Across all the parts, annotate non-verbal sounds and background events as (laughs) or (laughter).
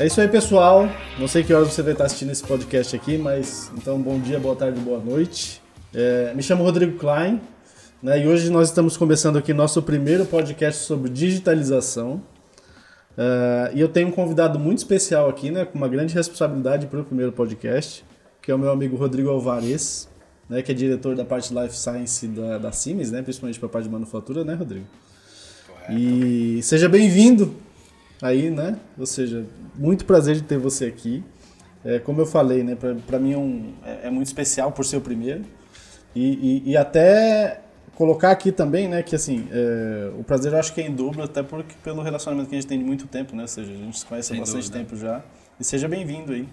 É isso aí, pessoal. Não sei que horas você vai estar assistindo esse podcast aqui, mas então bom dia, boa tarde, boa noite. É, me chamo Rodrigo Klein né, e hoje nós estamos começando aqui nosso primeiro podcast sobre digitalização. É, e eu tenho um convidado muito especial aqui, né, com uma grande responsabilidade para o primeiro podcast, que é o meu amigo Rodrigo Alvarez, né, que é diretor da parte Life Science da, da Siemens, né, principalmente para a parte de manufatura, né, Rodrigo? Correto. E seja bem-vindo aí, né? Ou seja, muito prazer de ter você aqui. É, como eu falei, né? Para mim é, um, é, é, muito especial por ser o primeiro. E, e, e, até colocar aqui também, né? Que assim, é, o prazer eu acho que é em dobro, até porque pelo relacionamento que a gente tem de muito tempo, né? Ou seja, a gente se conhece há bastante dúvida. tempo já. E seja bem-vindo aí.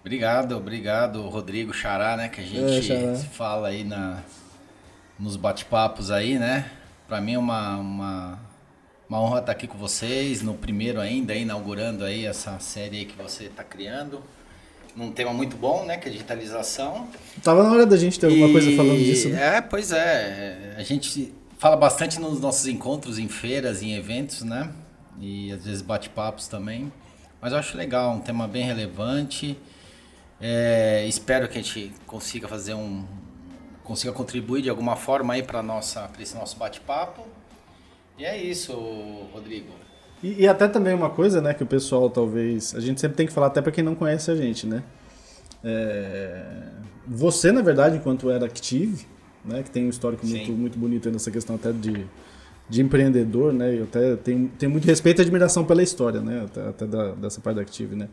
Obrigado, obrigado, Rodrigo Xará, né? Que a gente é, fala aí na, nos bate-papos aí, né? Para mim é uma, uma uma honra estar aqui com vocês, no primeiro ainda, inaugurando aí essa série que você está criando. Num tema muito bom, né, que é a digitalização. Tava na hora da gente ter alguma e... coisa falando disso, né? É, pois é. A gente fala bastante nos nossos encontros, em feiras, em eventos, né? E às vezes bate-papos também. Mas eu acho legal, um tema bem relevante. É, espero que a gente consiga fazer um consiga contribuir de alguma forma aí para nossa para esse nosso bate-papo e é isso, Rodrigo. E, e, até também uma coisa, né, que o pessoal talvez. A gente sempre tem que falar, até para quem não conhece a gente, né? É, você, na verdade, enquanto era Active, né, que tem um histórico muito, muito bonito nessa questão até de, de empreendedor, né? Eu até tenho, tenho muito respeito e admiração pela história, né? Até, até da, dessa parte da Active, né?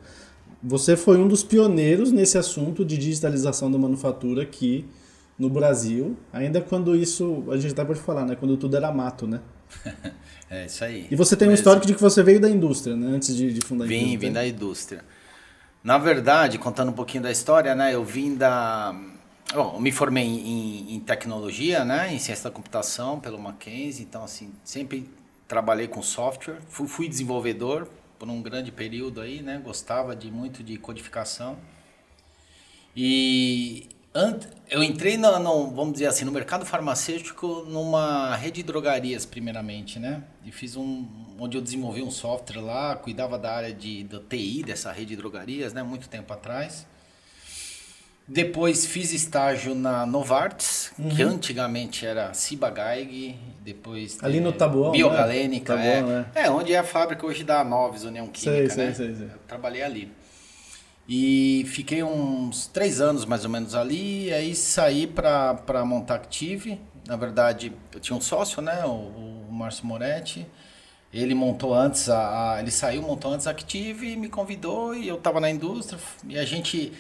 Você foi um dos pioneiros nesse assunto de digitalização da manufatura aqui no Brasil, ainda quando isso, a gente até pode falar, né? Quando tudo era mato, né? (laughs) é isso aí. E você tem um histórico de que você veio da indústria, né? Antes de, de fundar a indústria. Vim, vim da indústria. Na verdade, contando um pouquinho da história, né? Eu vim da... Bom, eu me formei em, em, tecnologia, né? Em ciência da computação pelo Mackenzie. Então, assim, sempre trabalhei com software. Fui, fui desenvolvedor por um grande período aí, né? Gostava de muito de codificação. E eu entrei no, no, vamos dizer assim, no mercado farmacêutico numa rede de drogarias primeiramente, né? E fiz um, onde eu desenvolvi um software lá, cuidava da área de da TI dessa rede de drogarias, né? Muito tempo atrás. Depois fiz estágio na Novartis, uhum. que antigamente era Ciba-Geigy, depois ali no Tabuão, né? Biogalênica, né? Tabuão, é, é. é, onde é a fábrica hoje da Noves União Química, sei, né? Sei, sei, sei. Eu trabalhei ali. E fiquei uns três anos mais ou menos ali, e aí saí para montar Active. Na verdade, eu tinha um sócio, né, o, o Márcio Moretti. Ele montou antes, a, a, ele saiu, montou antes a Active me convidou e eu estava na indústria. E a gente,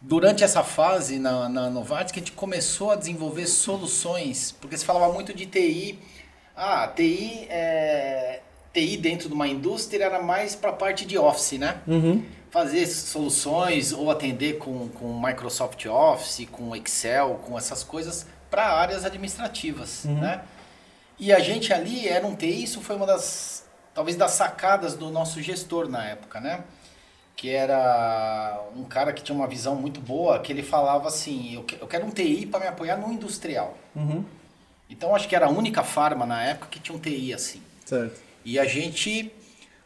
durante essa fase na, na Novartis, que a gente começou a desenvolver soluções, porque se falava muito de TI. Ah, TI, é, TI dentro de uma indústria era mais para a parte de Office, né? Uhum fazer soluções ou atender com, com Microsoft Office, com Excel, com essas coisas para áreas administrativas, uhum. né? E a gente ali era um TI, isso foi uma das, talvez das sacadas do nosso gestor na época, né? Que era um cara que tinha uma visão muito boa, que ele falava assim, eu, eu quero um TI para me apoiar no industrial. Uhum. Então acho que era a única farma na época que tinha um TI assim. Certo. E a gente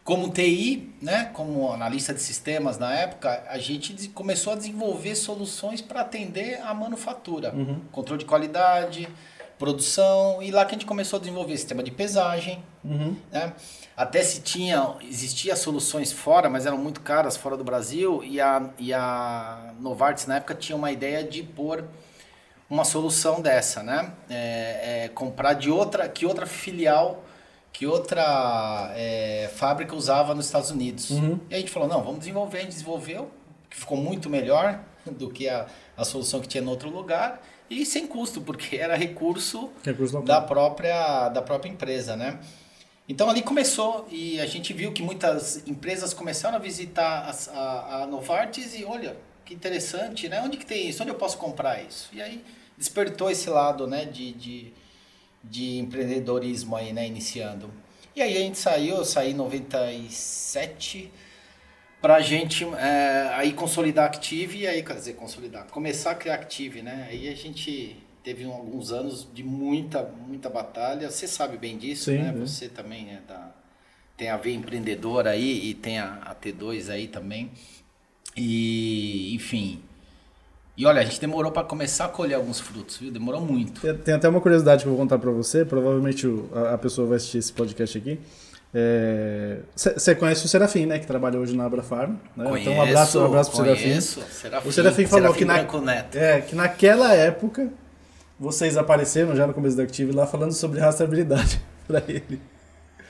como TI, né, como analista de sistemas na época, a gente começou a desenvolver soluções para atender a manufatura, uhum. controle de qualidade, produção, e lá que a gente começou a desenvolver sistema de pesagem, uhum. né? Até se tinha, existia soluções fora, mas eram muito caras fora do Brasil, e a, e a Novartis na época tinha uma ideia de pôr uma solução dessa, né? É, é, comprar de outra, que outra filial que outra é, fábrica usava nos Estados Unidos. Uhum. E a gente falou, não, vamos desenvolver. A gente desenvolveu, que ficou muito melhor (laughs) do que a, a solução que tinha no outro lugar e sem custo, porque era recurso, recurso da, própria, da própria empresa, né? Então ali começou e a gente viu que muitas empresas começaram a visitar a, a, a Novartis e olha, que interessante, né? Onde que tem isso? Onde eu posso comprar isso? E aí despertou esse lado, né, de, de de empreendedorismo aí, né, iniciando. E aí a gente saiu, eu saí em 97 pra gente é, aí consolidar Active e aí, quer dizer, consolidar, começar a criar Active, né? Aí a gente teve um, alguns anos de muita, muita batalha. Você sabe bem disso, Sim, né? É. Você também é da, tem a ver empreendedor aí e tem a, a T2 aí também. E, enfim, e olha, a gente demorou para começar a colher alguns frutos, viu? Demorou muito. Tem, tem até uma curiosidade que eu vou contar para você. Provavelmente o, a, a, pessoa vai assistir esse podcast aqui. Você é, conhece o Serafim, né? Que trabalha hoje na Abra Farm. Né? Conheço, então um abraço, um abraço pro conheço, Serafim. Serafim. O Serafim falou Serafim que, na, é, que naquela época vocês apareceram já no começo da Active lá falando sobre rastreabilidade (laughs) para ele.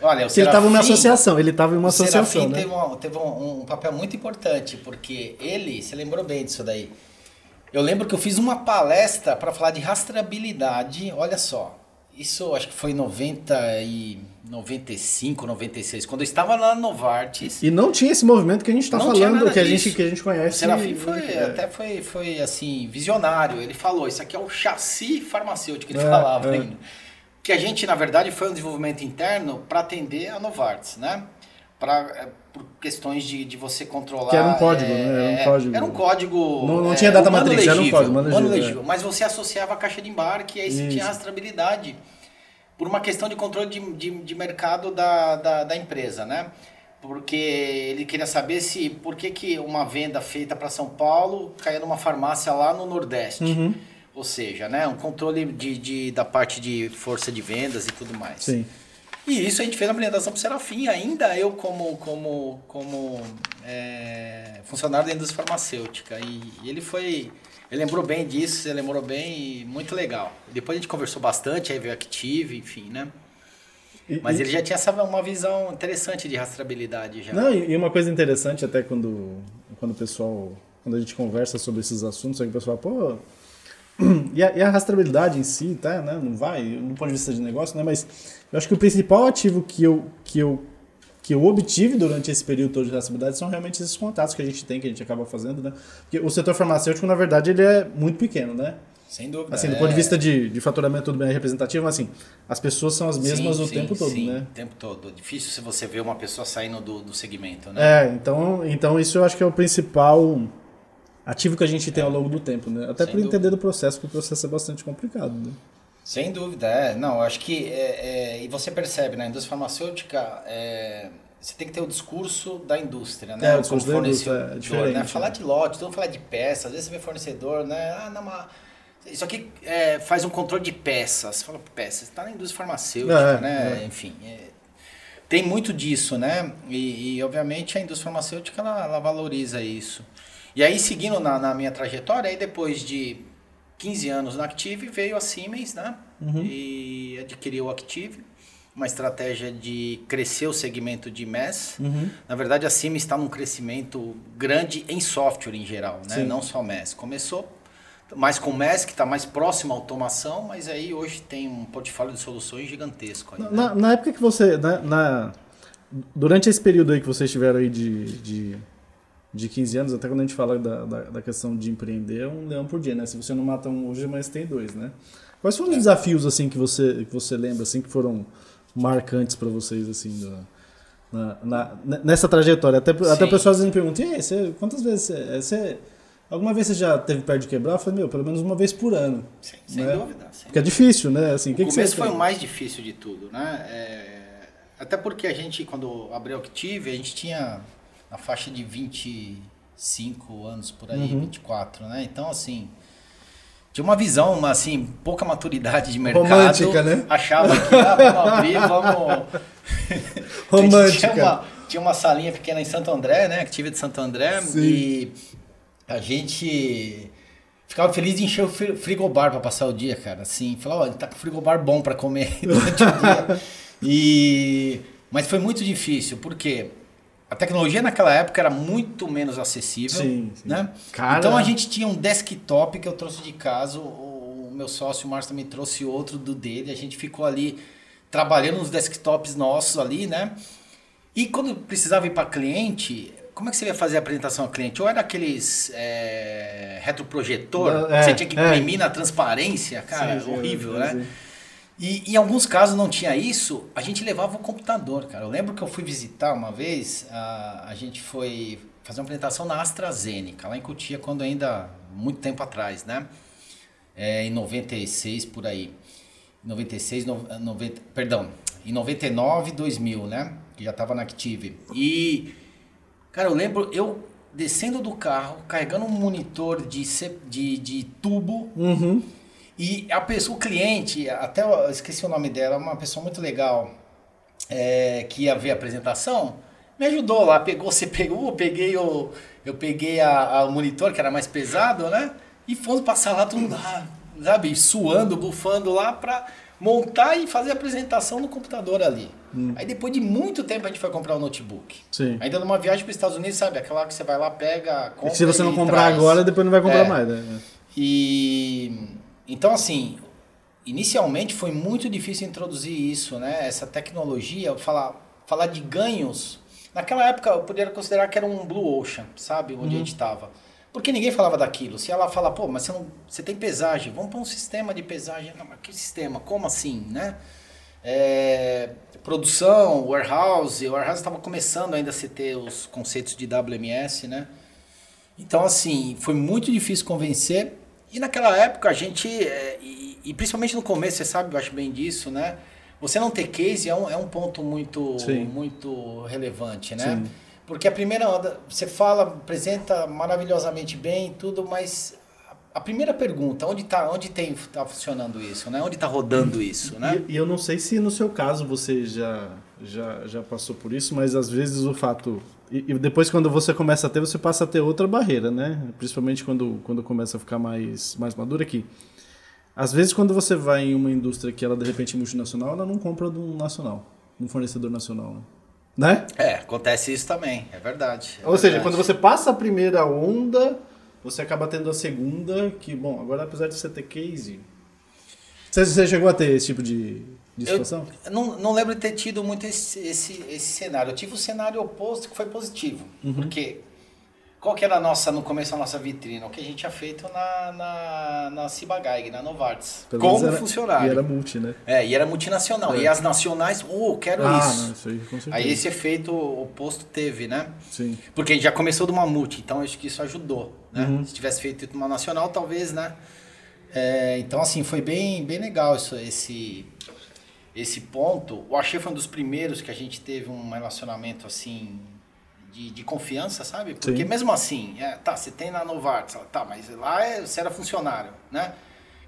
Olha, o Serafim, ele estava em uma associação, ele estava em uma associação. O Serafim né? teve, um, teve um, um, papel muito importante, porque ele, você lembrou bem disso daí. Eu lembro que eu fiz uma palestra para falar de rastreabilidade, olha só. Isso acho que foi em 90 e 95, 96, quando eu estava lá na Novartis. E não tinha esse movimento que a gente está falando, que a, gente, que a gente conhece. O Serafim foi, é. até foi, foi assim, visionário. Ele falou, isso aqui é o chassi farmacêutico, ele é, falava é. ainda. Que a gente, na verdade, foi um desenvolvimento interno para atender a Novartis, né? Pra, é, por questões de, de você controlar. Que era um código, é, né? Era um é, código. Era um código. Não, não tinha data matriz, legível, era um código. Mano legível, legível, Mas você associava a caixa de embarque e aí você tinha rastreabilidade por uma questão de controle de, de, de mercado da, da, da, empresa, né? Porque ele queria saber se por que, que uma venda feita para São Paulo caía numa farmácia lá no Nordeste. Uhum. Ou seja, né, um controle de, de, da parte de força de vendas e tudo mais. Sim. E isso a gente fez na apresentação para o Serafim, ainda eu como, como, como é, funcionário da indústria farmacêutica. E, e ele foi ele lembrou bem disso, ele lembrou bem e muito legal. Depois a gente conversou bastante, aí veio Active, enfim, né? E, Mas e... ele já tinha essa, uma visão interessante de rastreabilidade já. Não, e uma coisa interessante até quando, quando o pessoal, quando a gente conversa sobre esses assuntos, é que o pessoal, pô, (clears throat) e a, e a, rastreabilidade em si, tá, né, não vai, do ponto de vista de negócio, né, mas eu acho que o principal ativo que eu, que eu que eu obtive durante esse período todo de rastreabilidade são realmente esses contatos que a gente tem, que a gente acaba fazendo, né? Porque o setor farmacêutico, na verdade, ele é muito pequeno, né? Sem dúvida. Assim, do ponto de é. vista de, de faturamento tudo bem representativo, mas assim, as pessoas são as mesmas sim, o sim, tempo todo, sim, né? o tempo todo. Difícil se você ver uma pessoa saindo do, do segmento, né? É, então, então isso eu acho que é o principal ativo que a gente tem ao longo do tempo, né? Até para entender do processo, porque o processo é bastante complicado, né? Sem dúvida, é. Não, acho que. É, é, e você percebe, na né? indústria farmacêutica, é, você tem que ter o discurso da indústria, né? É, o discurso indústria é diferente. Né? Falar de lote, todo falar de peças, às vezes você vê fornecedor, né? Ah, não, mas isso aqui é, faz um controle de peças. Você fala, peças, está na indústria farmacêutica, é, né? Enfim, tem muito disso, né? E, e, obviamente a indústria farmacêutica ela, ela valoriza isso. E aí, seguindo na, na minha trajetória, aí depois de 15 anos na Active, veio a Siemens, né? Uhum. E adquiriu o Active, uma estratégia de crescer o segmento de MES. Uhum. Na verdade, a Siemens está num crescimento grande em software em geral, né? Não só MES. Começou mais com o MES, que está mais próximo à automação, mas aí hoje tem um portfólio de soluções gigantesco. Aí, na, né? na, época que você... Na, na, durante esse período aí que vocês tiveram aí de, de de 15 anos, até quando a gente fala da, da, da, questão de empreender, é um leão por dia, né? Se você não mata um hoje, mas tem dois, né? Quais foram os é. desafios, assim, que você, que você lembra, assim, que foram marcantes para vocês, assim, na, na, nessa trajetória? Até, até o pessoal me perguntam, e aí, você, quantas vezes você, você... Alguma vez você já teve perto de quebrar? Eu falei, meu, pelo menos uma vez por ano. Sim, sem né? dúvida. Sem porque é difícil, né? Assim, o que começo que foi o mais difícil de tudo, né? É... Até porque a gente, quando abriu o Active, a gente tinha na faixa de 25 anos por aí, uhum. 24, né? Então, assim, tinha uma visão, uma, assim, pouca maturidade de mercado. Romântica, né? Achava que, ah, vamos abrir, vamos... (laughs) (laughs) Romântica. tinha, uma, tinha uma salinha pequena em Santo André, né? Activa de Santo André. Sim. E a gente ficava feliz de encher o frigobar para passar o dia, cara. Assim, falar, olha, tá com frigobar bom para comer (laughs) durante o dia. E... Mas foi muito difícil, porque a tecnologia naquela época era muito menos acessível. Sim, sim. Né? Cara... Então a gente tinha um desktop que eu trouxe de casa, o, meu sócio o Márcio também trouxe outro do dele, a gente ficou ali trabalhando nos desktops nossos ali, né? E quando precisava ir para cliente, como é que você ia fazer a apresentação ao cliente? Ou era aqueles é, retroprojetor, é, você tinha que imprimir é. na transparência, cara, sim, horrível, né? E em alguns casos não tinha isso, a gente levava o computador, cara. Eu lembro que eu fui visitar uma vez, a, a gente foi fazer uma apresentação na AstraZeneca, lá em Cotia, quando ainda, muito tempo atrás, né? É, em 96, por aí. 96, no, 90, perdão, em 99, 2000, né? Que já tava na Active. E, cara, eu lembro, eu descendo do carro, carregando um monitor de, de, de tubo. Uhum e a pessoa, o cliente, até eu esqueci o nome dela, uma pessoa muito legal é, que ia ver a apresentação, me ajudou lá, pegou, você pegou, eu peguei o, eu peguei a, a, o monitor que era mais pesado, né? E fomos passar lá, mundo lá, sabe, suando, bufando lá pra montar e fazer a apresentação no computador ali. Hum. Aí depois de muito tempo a gente foi comprar o um notebook. Sim. Ainda numa viagem para os Estados Unidos, sabe? Aquela que você vai lá, pega, compra. E se você não comprar traz. agora, depois não vai comprar é. mais, né? E então, assim, inicialmente foi muito difícil introduzir isso, né? Essa tecnologia, falar, falar de ganhos. Naquela época eu poderia considerar que era um blue ocean, sabe? Onde uhum. a gente estava. Porque ninguém falava daquilo. Se ela fala, pô, mas você, não, você tem pesagem, vamos para um sistema de pesagem. Não, mas que sistema? Como assim, né? É, produção, warehouse. O warehouse estava começando ainda a se ter os conceitos de WMS, né? Então, assim, foi muito difícil convencer. E naquela época a gente, é, e, e, principalmente no começo, você sabe, eu acho bem disso, né? Você não ter case é um, é um ponto muito, muito relevante, né? Sim. Porque a primeira onda, você fala, apresenta maravilhosamente bem tudo, mas a primeira pergunta, onde está onde tem, tá funcionando isso, né? Onde está rodando isso, né? E, e, eu não sei se no seu caso você já, já, já passou por isso, mas às vezes o fato e, e, depois, quando você começa a ter, você passa a ter outra barreira, né? Principalmente quando, quando começa a ficar mais, mais madura aqui. Às vezes, quando você vai em uma indústria que ela de repente é multinacional, ela não compra de um nacional, de um fornecedor nacional, né? né? É, acontece isso também, é verdade. É Ou verdade. seja, quando você passa a primeira onda, você acaba tendo a segunda, que, bom, agora apesar de você ter case. Você, você chegou a ter esse tipo de, de situação? Eu não, não lembro de ter tido muito esse, esse, esse cenário. Eu tive o cenário oposto que foi positivo. Uhum. Porque qual que era a nossa, no começo, a nossa vitrine? O que a gente tinha feito na, na, na Cibagaig, na Novartis. Pelo como era, funcionário. E era multi, né? É, e era multinacional. É. E as nacionais, oh, quero ah, isso. Não, isso aí, com certeza. aí esse efeito oposto teve, né? Sim. Porque a gente já começou de uma multi, então acho que isso ajudou. Né? Uhum. Se tivesse feito uma nacional, talvez, né? É, então, assim, foi bem, bem legal isso, esse esse ponto, o Axê foi um dos primeiros que a gente teve um relacionamento assim de, de confiança, sabe? Porque Sim. mesmo assim, é, tá, você tem na Novartis, tá, mas lá é, você era funcionário, né?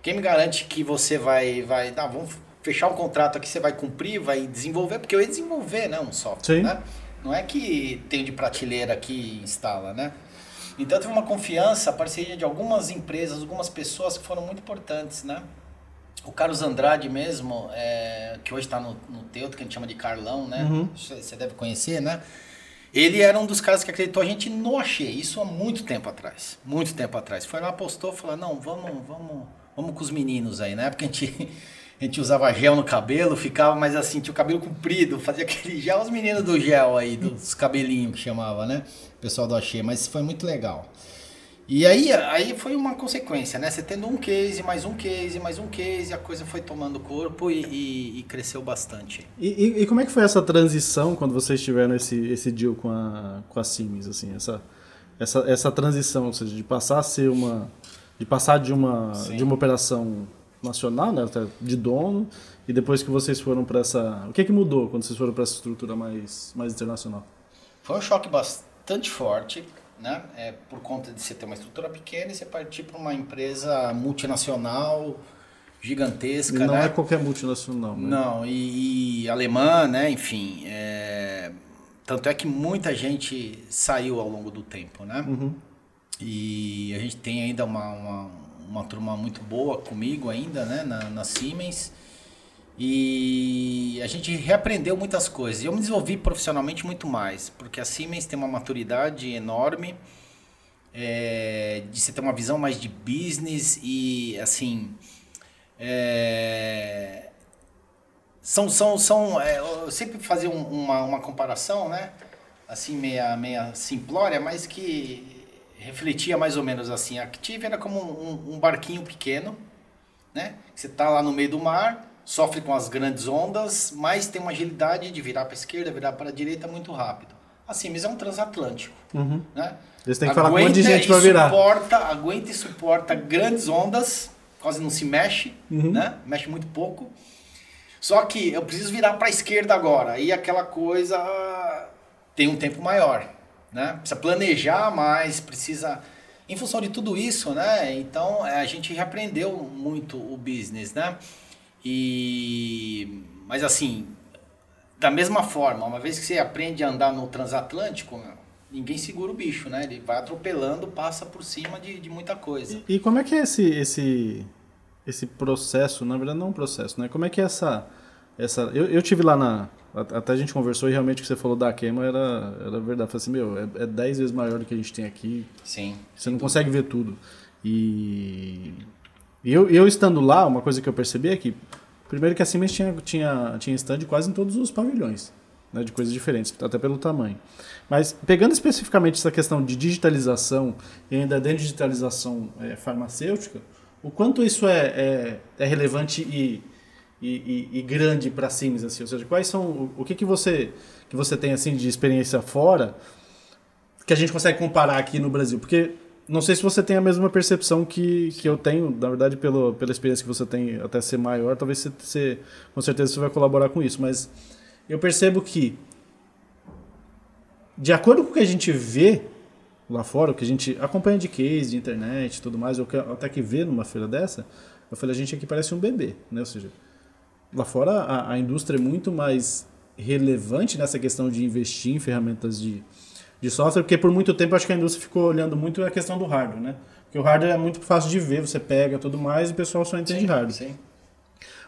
Quem me garante que você vai, vai, tá, vamos fechar um contrato aqui, você vai cumprir, vai desenvolver, porque eu ia desenvolver, né, um software, Sim. né? Não é que tem de prateleira aqui e instala, né? Então teve uma confiança, a parceria de algumas empresas, algumas pessoas que foram muito importantes, né? O Carlos Andrade mesmo, é, que hoje está no, no Teuto, que a gente chama de Carlão, né? Uhum. Você deve conhecer, né? Ele era um dos caras que acreditou a gente no Achei, isso há muito tempo atrás. Muito tempo atrás. Foi lá, postou, falou, não, vamos, vamos, vamos com os meninos aí, né? Porque a gente, a gente usava gel no cabelo, ficava mais assim, tinha o cabelo comprido, fazia aquele gel, os meninos do gel aí, dos cabelinhos que chamava, né? Pessoal do Achei, mas foi muito legal. E aí, aí foi uma consequência, né? Você tendo um case, mais um case, mais um case, a coisa foi tomando corpo e, e, e cresceu bastante. E, e, e, como é que foi essa transição quando vocês tiveram esse, esse deal com a, com a Siemens, assim, essa, essa, essa transição, ou seja, de passar a ser uma... de passar de uma, de uma operação nacional, né, de dono, e depois que vocês foram para essa... O que é que mudou quando vocês foram para essa estrutura mais, mais internacional? Foi um choque bastante forte, né? É por conta de você ter uma estrutura pequena e você partir para uma empresa multinacional gigantesca, e não né? é qualquer multinacional, né? Não, e, e alemã, né? Enfim, é... tanto é que muita gente saiu ao longo do tempo, né? Uhum. E a gente tem ainda uma, uma, uma turma muito boa comigo ainda, né? Na, na Siemens. E a gente reaprendeu muitas coisas. Eu me desenvolvi profissionalmente muito mais, porque a Siemens tem uma maturidade enorme, é, de você ter uma visão mais de business e assim. É, são, são, são, é, eu sempre fazia um, uma, uma comparação, né? Assim, meia, meia simplória, mas que refletia mais ou menos assim. A Active era como um, um barquinho pequeno, né? Você tá lá no meio do mar, Sofre com as grandes ondas, mas tem uma agilidade de virar para a esquerda, virar para a direita muito rápido. A Siemens é um transatlântico. Uhum. Né? Eles têm que falar com um monte de gente para virar. Suporta, aguenta e suporta grandes ondas, quase não se mexe, uhum. né? mexe muito pouco. Só que eu preciso virar para a esquerda agora. E aquela coisa tem um tempo maior. Né? Precisa planejar mais, precisa. Em função de tudo isso, né? Então é, a gente reaprendeu muito o business, né? E. Mas assim, da mesma forma, uma vez que você aprende a andar no transatlântico, ninguém segura o bicho, né? Ele vai atropelando, passa por cima de, de muita coisa. E, e como é que é esse, esse, esse processo, na verdade não um processo, né? Como é que é essa... essa eu, eu tive lá na... Até a gente conversou e realmente o que você falou da queima era, era verdade. Eu falei assim, meu, é, é dez vezes maior do que a gente tem aqui. Sim. Você não consegue ver tudo. E... E eu, eu estando lá, uma coisa que eu percebi é que, primeiro que a Siemens tinha, tinha, tinha stand quase em todos os pavilhões, né, de coisas diferentes, até pelo tamanho. Mas pegando especificamente essa questão de digitalização e ainda dentro de digitalização é, farmacêutica, o quanto isso é, é, é relevante e, e, e, e grande para a Siemens, assim, ou seja, quais são o, o que, que você que você tem assim de experiência fora que a gente consegue comparar aqui no Brasil, porque não sei se você tem a mesma percepção que, que eu tenho, na verdade, pelo, pela experiência que você tem até ser maior, talvez você, você com certeza você vai colaborar com isso, mas eu percebo que de acordo com o que a gente vê lá fora, o que a gente acompanha de case, de internet e tudo mais, ou até que vê numa feira dessa, eu falei, a gente aqui parece um bebê, né? Ou seja, lá fora a, a indústria é muito mais relevante nessa questão de investir em ferramentas de, de software, porque por muito tempo acho que a indústria ficou olhando muito a questão do hardware, né? Porque o hardware é muito fácil de ver, você pega tudo mais e o pessoal só entende sim, hardware. Sim.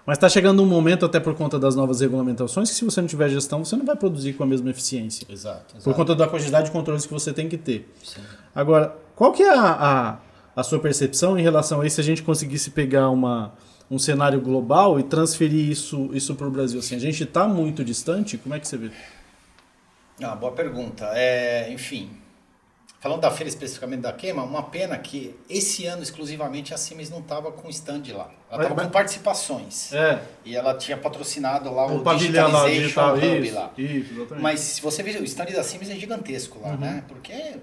Mas está chegando um momento, até por conta das novas regulamentações, que se você não tiver gestão, você não vai produzir com a mesma eficiência. Exato. exato. Por conta da quantidade de controles que você tem que ter. Sim. Agora, qual que é a, a, a sua percepção em relação a isso, se a gente conseguisse pegar uma, um cenário global e transferir isso, isso para o Brasil? Assim, a gente está muito distante? Como é que você vê? Ah, boa pergunta. É, enfim, falando da feira especificamente da queima, uma pena que esse ano exclusivamente a Siemens não estava com stand lá. Ela estava com participações. É. E ela tinha patrocinado lá o, o Digitalization lá, Hub isso, lá. Isso, Mas se você ver, o stand da Siemens é gigantesco lá, uhum. né? Porque é,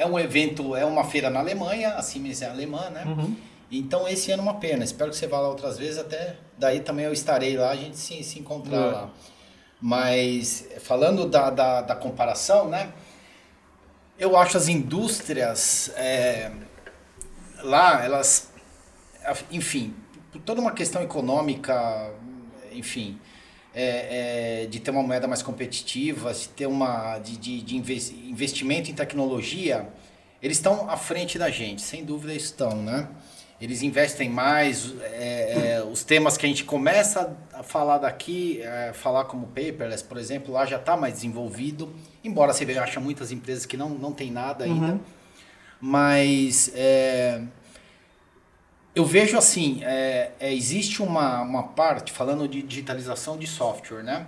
é, um evento, é uma feira na Alemanha, a Siemens é alemã, né? Uhum. Então esse ano é uma pena. Espero que você vá lá outras vezes, até daí também eu estarei lá, a gente se, se encontrar é. lá. Mas falando da, da, da, comparação, né? Eu acho as indústrias é, lá, elas, enfim, por toda uma questão econômica, enfim, é, é, de ter uma moeda mais competitiva, de ter uma de, de, de investimento em tecnologia, eles estão à frente da gente, sem dúvida estão, né? Eles investem mais, é, é, os temas que a gente começa a falar daqui, é, falar como paperless, por exemplo, lá já está mais desenvolvido, embora você acha muitas empresas que não, não tem nada ainda, uhum. mas é, eu vejo assim, é, é, existe uma, uma parte, falando de digitalização de software, né?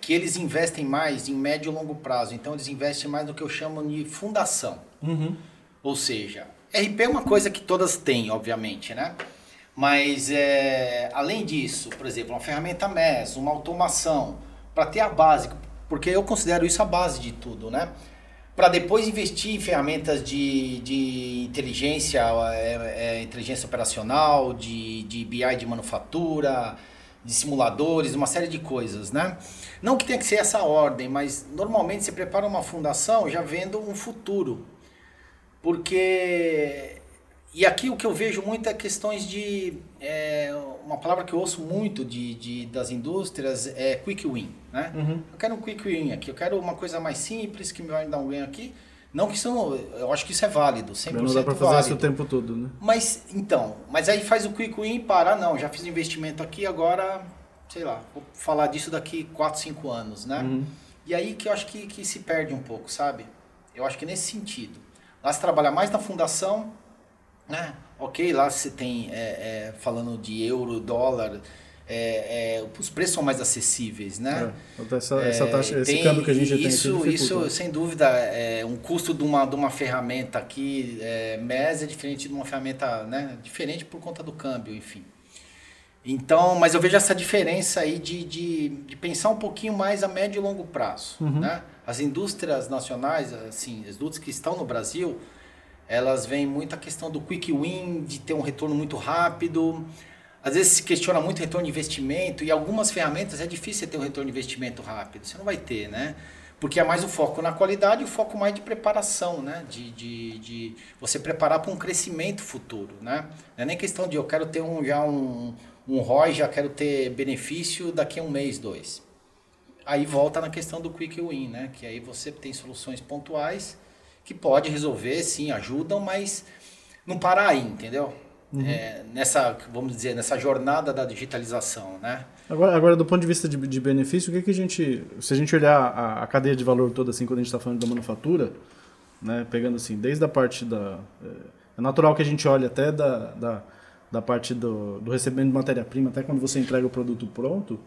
que eles investem mais em médio e longo prazo, então eles investem mais no que eu chamo de fundação. Uhum. Ou seja, RP é uma coisa que todas têm, obviamente, né? Mas é, além disso, por exemplo, uma ferramenta MES, uma automação, para ter a base, porque eu considero isso a base de tudo, né? Para depois investir em ferramentas de, de inteligência, é, é, inteligência operacional, de, de BI de manufatura, de simuladores, uma série de coisas, né? Não que tenha que ser essa ordem, mas normalmente você prepara uma fundação já vendo um futuro, porque. E aqui o que eu vejo muito é questões de. É, uma palavra que eu ouço muito de, de, das indústrias é quick win. Né? Uhum. Eu quero um quick win aqui, eu quero uma coisa mais simples que me vai dar um ganho aqui. Não que isso, eu acho que isso é válido, 100% Não dá para fazer válido. isso o tempo todo, né? Mas, então, mas aí faz o quick win e para, não, já fiz investimento aqui, agora, sei lá, vou falar disso daqui 4, 5 anos, né? Uhum. E aí que eu acho que, que se perde um pouco, sabe? Eu acho que nesse sentido. Lá se trabalha mais na fundação, né? Ok, lá você tem, é, é, falando de euro, dólar, é, é os preços são mais acessíveis, né? É, essa, essa taxa, esse tem, câmbio que a gente isso, tem Isso, sem dúvida, é um custo de uma, de uma ferramenta aqui, é, MES é diferente de uma ferramenta, né? Diferente por conta do câmbio, enfim. Então, mas eu vejo essa diferença aí de, de, de pensar um pouquinho mais a médio e longo prazo. Uhum. Né? As indústrias nacionais, assim, as indústrias que estão no Brasil, elas veem muito a questão do quick win, de ter um retorno muito rápido. Às vezes se questiona muito o retorno de investimento e algumas ferramentas é difícil ter um retorno de investimento rápido. Você não vai ter, né? Porque é mais o foco na qualidade e o foco mais de preparação, né? De, de, de você preparar para um crescimento futuro, né? Não é nem questão de eu quero ter um, já um, um ROI, já quero ter benefício daqui a um mês, dois. Aí volta na questão do quick win, né? Que aí você tem soluções pontuais que pode resolver, sim, ajudam, mas não parar aí, entendeu? Uhum. É, nessa, vamos dizer, nessa jornada da digitalização, né? Agora, agora do ponto de vista de, de benefício, o que, que a gente, se a gente olhar a, a cadeia de valor toda, assim, quando a gente está falando da manufatura, né, pegando assim, desde a parte da... É, é natural que a gente olhe até da, da, da parte do, do recebimento de matéria-prima, até quando você entrega o produto pronto,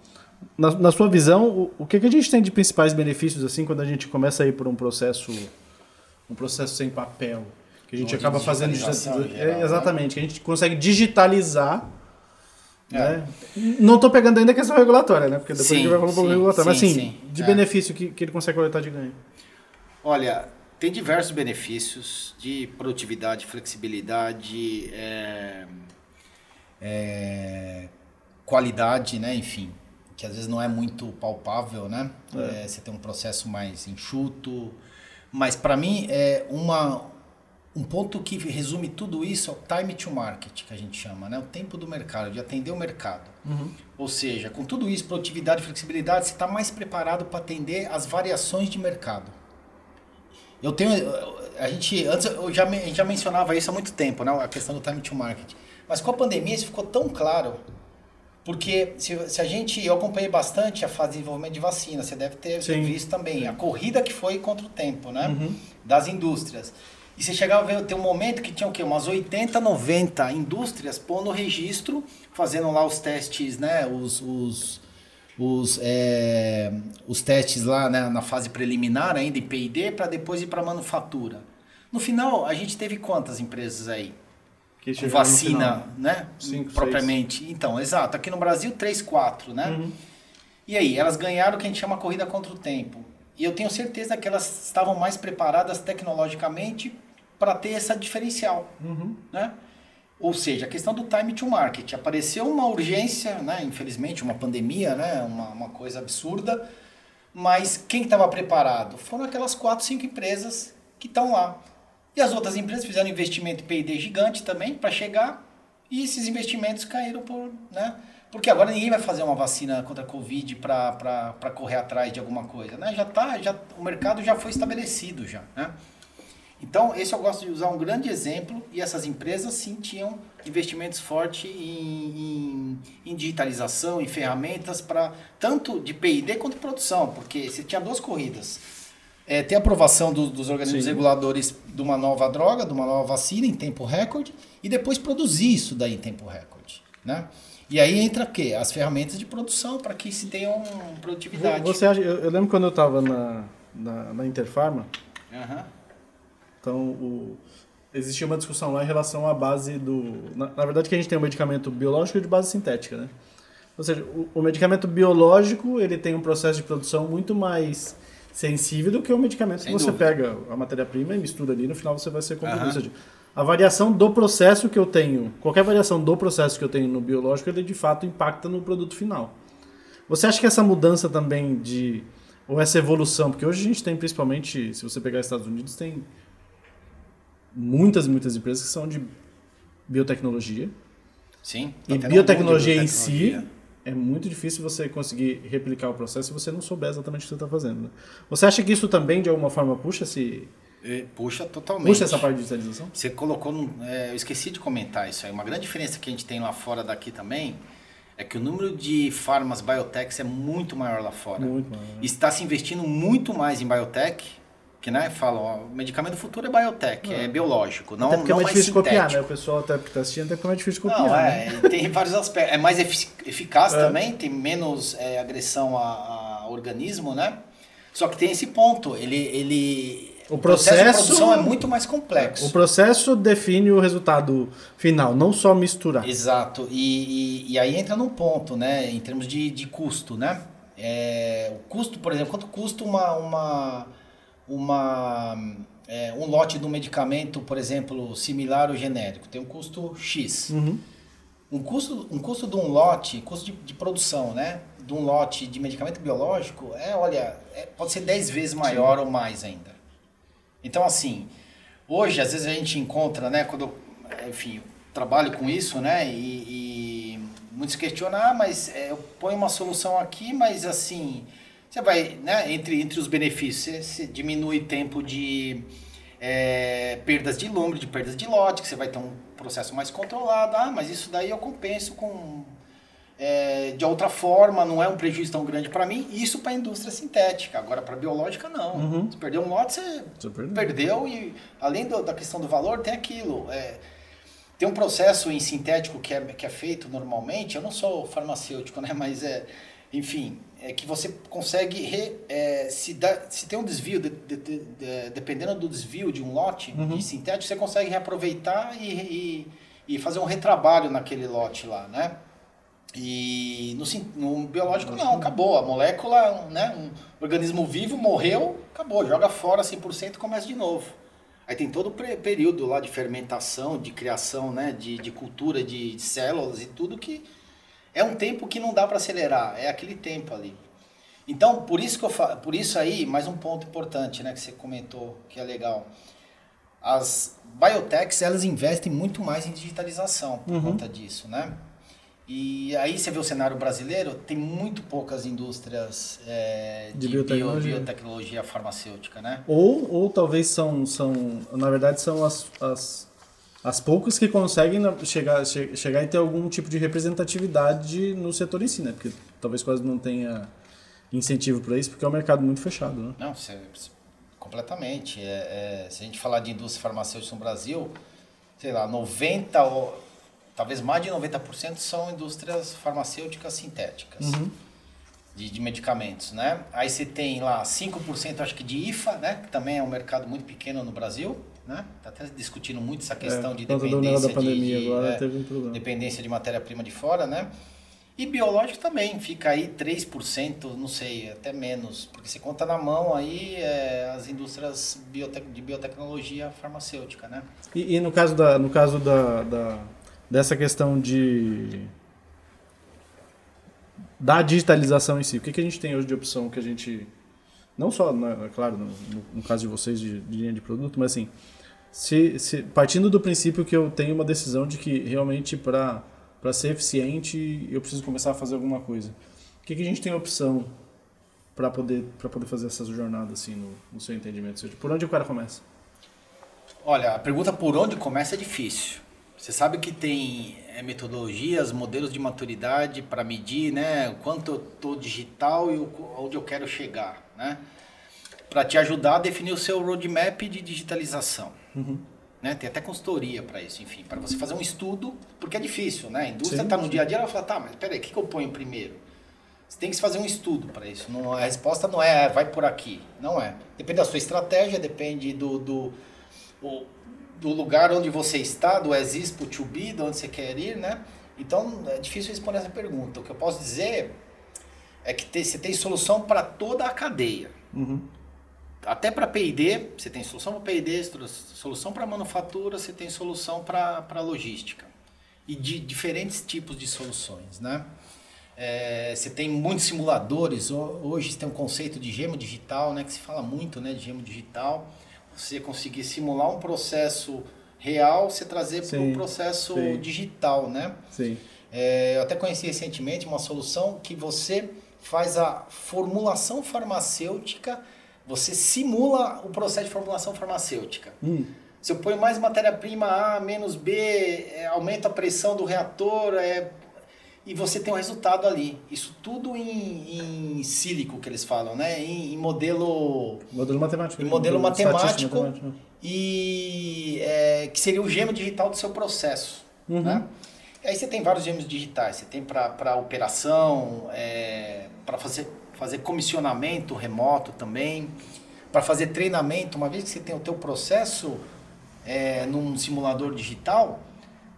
na, na sua visão, o, o que, que a gente tem de principais benefícios, assim, quando a gente começa a ir por um processo, um processo sem papel? que a gente acaba fazendo geral, é, né? exatamente, né? que a gente consegue digitalizar. É. Né? Não estou pegando ainda a questão regulatória, né? Porque depois sim, a gente vai falar um pouco regulatório. Mas sim, sim de é. benefício que, que ele consegue coletar de ganho. Olha, tem diversos benefícios de produtividade, flexibilidade, é, é, qualidade, né? Enfim, que às vezes não é muito palpável, né? É. é você tem um processo mais enxuto, mas para mim é uma um ponto que resume tudo isso é o time to market, que a gente chama, né? o tempo do mercado, de atender o mercado. Uhum. Ou seja, com tudo isso, produtividade e flexibilidade, você está mais preparado para atender as variações de mercado. Eu tenho. A gente. Antes eu já, já mencionava isso há muito tempo, né? A questão do time to market. Mas com a pandemia isso ficou tão claro. Porque se, se a gente. Eu acompanhei bastante a fase de desenvolvimento de vacina, você deve ter Sim. visto também. A corrida que foi contra o tempo, né? Uhum. Das indústrias. E você chegava a ver, tem um momento que tinha o quê? Umas 80, 90 indústrias pondo registro, fazendo lá os testes, né? Os, os, os, é, os testes lá né? na fase preliminar ainda em P&D para depois ir para manufatura. No final, a gente teve quantas empresas aí? Com vacina, né? Cinco, Propriamente. Seis. Então, exato. Aqui no Brasil, três, quatro, né? Uhum. E aí, elas ganharam o que a gente chama corrida contra o tempo. E eu tenho certeza que elas estavam mais preparadas tecnologicamente para ter essa diferencial, uhum. né? Ou seja, a questão do time to market. Apareceu uma urgência, né? infelizmente, uma pandemia, né? uma, uma coisa absurda, mas quem estava preparado? Foram aquelas quatro, cinco empresas que estão lá. E as outras empresas fizeram investimento P&D gigante também para chegar e esses investimentos caíram por... Né? Porque agora ninguém vai fazer uma vacina contra a Covid para correr atrás de alguma coisa. Né? Já tá, já, o mercado já foi estabelecido já. Né? Então, esse eu gosto de usar um grande exemplo, e essas empresas sim tinham investimentos fortes em, em, em digitalização, em ferramentas para tanto de P&D quanto de produção, porque você tinha duas corridas. É, ter aprovação do, dos organismos sim. reguladores de uma nova droga, de uma nova vacina em tempo recorde, e depois produzir isso daí em tempo recorde. Né? E aí entra o quê? As ferramentas de produção para que se tenham produtividade. Você acha, eu, eu lembro quando eu estava na, na, na Interfarma, uhum. Então, o, existia uma discussão lá em relação à base do. Na, na, verdade, que a gente tem um medicamento biológico e de base sintética, né? Ou seja, o, o, medicamento biológico ele tem um processo de produção muito mais sensível do que o medicamento Sem que você dúvida. pega a matéria-prima e mistura ali, no final você vai ser. Uhum. A variação do processo que eu tenho, qualquer variação do processo que eu tenho no biológico, ele de fato impacta no produto final. Você acha que essa mudança também de. ou essa evolução, porque hoje a gente tem principalmente, se você pegar os Estados Unidos, tem muitas, muitas empresas que são de biotecnologia. Sim. E biotecnologia, em si é muito difícil você conseguir replicar o processo se você não souber exatamente o que você está fazendo. Né? Você acha que isso também, de alguma forma, puxa se Puxa totalmente. Puxa essa parte de digitalização? Você colocou. No, é, eu esqueci de comentar isso aí. Uma grande diferença que a gente tem lá fora daqui também é que o número de farmas biotechs é muito maior lá fora. Muito maior. Está se investindo muito mais em biotech que né, falam, ó, o medicamento do futuro é biotech, é, é biológico, não, até porque não é mais difícil sintético. copiar, né? O pessoal até que está assistindo, até porque é mais difícil copiar. Não, é, né? tem vários aspectos. É mais eficaz é. também, tem menos é, agressão a, a, organismo, né? Só que tem esse ponto, ele, ele O processo, o processo de produção é muito mais complexo. O processo define o resultado final, não só misturar. Exato. E, e, e aí entra num ponto, né? Em termos de, de custo, né? É, o custo, por exemplo, quanto custa uma, uma, uma, é, um lote de um medicamento, por exemplo, similar ou genérico? Tem um custo X. Uhum. Um, custo, um custo de um lote, custo de, de produção, né? De um lote de medicamento biológico é, olha, é, pode ser 10 vezes maior Sim. ou mais ainda. Então, assim, hoje, às vezes a gente encontra, né, quando eu, enfim, trabalho com isso, né, e, e muitos questionam, ah, mas é, eu ponho uma solução aqui, mas assim, você vai, né, entre, entre os benefícios, você, você diminui tempo de é, perdas de lume, de perdas de lote, que você vai ter um processo mais controlado, ah, mas isso daí eu compenso com é, de outra forma, não é um prejuízo tão grande para mim. Isso para a indústria sintética. Agora, para a biológica, não. Uhum. Se perdeu um lote, você, você perdeu. perdeu. E além do, da questão do valor, tem aquilo. É, tem um processo em sintético que é, que é feito normalmente. Eu não sou farmacêutico, né? mas é, enfim, é que você consegue re, é, se, dá, se tem um desvio, de, de, de, dependendo do desvio de um lote uhum. de sintético, você consegue reaproveitar e, e, e fazer um retrabalho naquele lote lá, né? E no, no, biológico não, acabou. A molécula, né, um organismo vivo morreu, acabou, joga fora 100% e começa de novo. Aí tem todo o período lá de fermentação, de criação, né, de, de cultura de, de células e tudo que é um tempo que não dá para acelerar, é aquele tempo ali. Então, por isso que eu falo, por isso aí, mais um ponto importante, né, que você comentou, que é legal. As biotechs, elas investem muito mais em digitalização por uhum. conta disso, né? E aí você vê o cenário brasileiro, tem muito poucas indústrias é, de, de biotecnologia. Bio, biotecnologia. farmacêutica, né? Ou, ou talvez são, são, na verdade, são as, as, as poucas que conseguem chegar, chegar e ter algum tipo de representatividade no setor em si, né? Porque talvez quase não tenha incentivo para isso, porque é um mercado muito fechado, né? Não, você, completamente. É, é, se a gente falar de indústria farmacêutica no Brasil, sei lá, 90 talvez mais de 90% são indústrias farmacêuticas sintéticas. Uhum. De, de, medicamentos, né? Aí você tem lá 5% acho que de IFA, né? Que também é um mercado muito pequeno no Brasil, né? Tá até discutindo muito essa questão é, de dependência da pandemia de, agora é, teve um problema. dependência de matéria-prima de fora, né? E biológico também, fica aí 3%, não sei, até menos, porque se conta na mão aí é, as indústrias biotec de biotecnologia farmacêutica, né? E, e, no caso da, no caso da, da dessa questão de da digitalização em si. O que, que a gente tem hoje de opção que a gente não só, né, claro, no, no, caso de vocês de, de, linha de produto, mas assim, se, se, partindo do princípio que eu tenho uma decisão de que realmente para ser eficiente eu preciso começar a fazer alguma coisa. O que, que a gente tem opção para poder para poder fazer essas jornadas assim no, no seu entendimento? Por onde o cara começa? Olha, a pergunta por onde começa é difícil. Você sabe que tem é, metodologias, modelos de maturidade para medir né, o quanto eu estou digital e o, onde eu quero chegar. Né? Para te ajudar a definir o seu roadmap de digitalização. Uhum. Né? Tem até consultoria para isso, enfim, para você fazer um estudo, porque é difícil, né? A indústria está no dia a dia, ela fala, tá, mas peraí, o que, que eu ponho primeiro? Você tem que fazer um estudo para isso. Não, a resposta não é, vai por aqui. Não é. Depende da sua estratégia, depende do, do o, do lugar onde você está, do exist to be, de onde você quer ir, né? Então é difícil responder essa pergunta. O que eu posso dizer é que tem, você tem solução para toda a cadeia. Uhum. Até para P&D, você tem solução para P&D, solução para manufatura, você tem solução para logística. E de diferentes tipos de soluções, né? É, você tem muitos simuladores, hoje tem um conceito de gemo digital, né? Que se fala muito né, de gemo digital você conseguir simular um processo real, você trazer para o processo sim. digital, né? Sim. É, eu até conheci recentemente uma solução que você faz a formulação farmacêutica, você simula o processo de formulação farmacêutica. Hum. Se eu ponho mais matéria-prima A menos B, é, aumenta a pressão do reator, é, e você tem um resultado ali. Isso tudo em, em sílico que eles falam, né? Em, em modelo modelo matemático, em modelo matemático, matemático. e é, que seria o gema digital do seu processo, uhum. né? Aí você tem vários gêmeos digitais. Você tem para operação, é, para fazer fazer comissionamento remoto também, para fazer treinamento, uma vez que você tem o teu processo é, num simulador digital,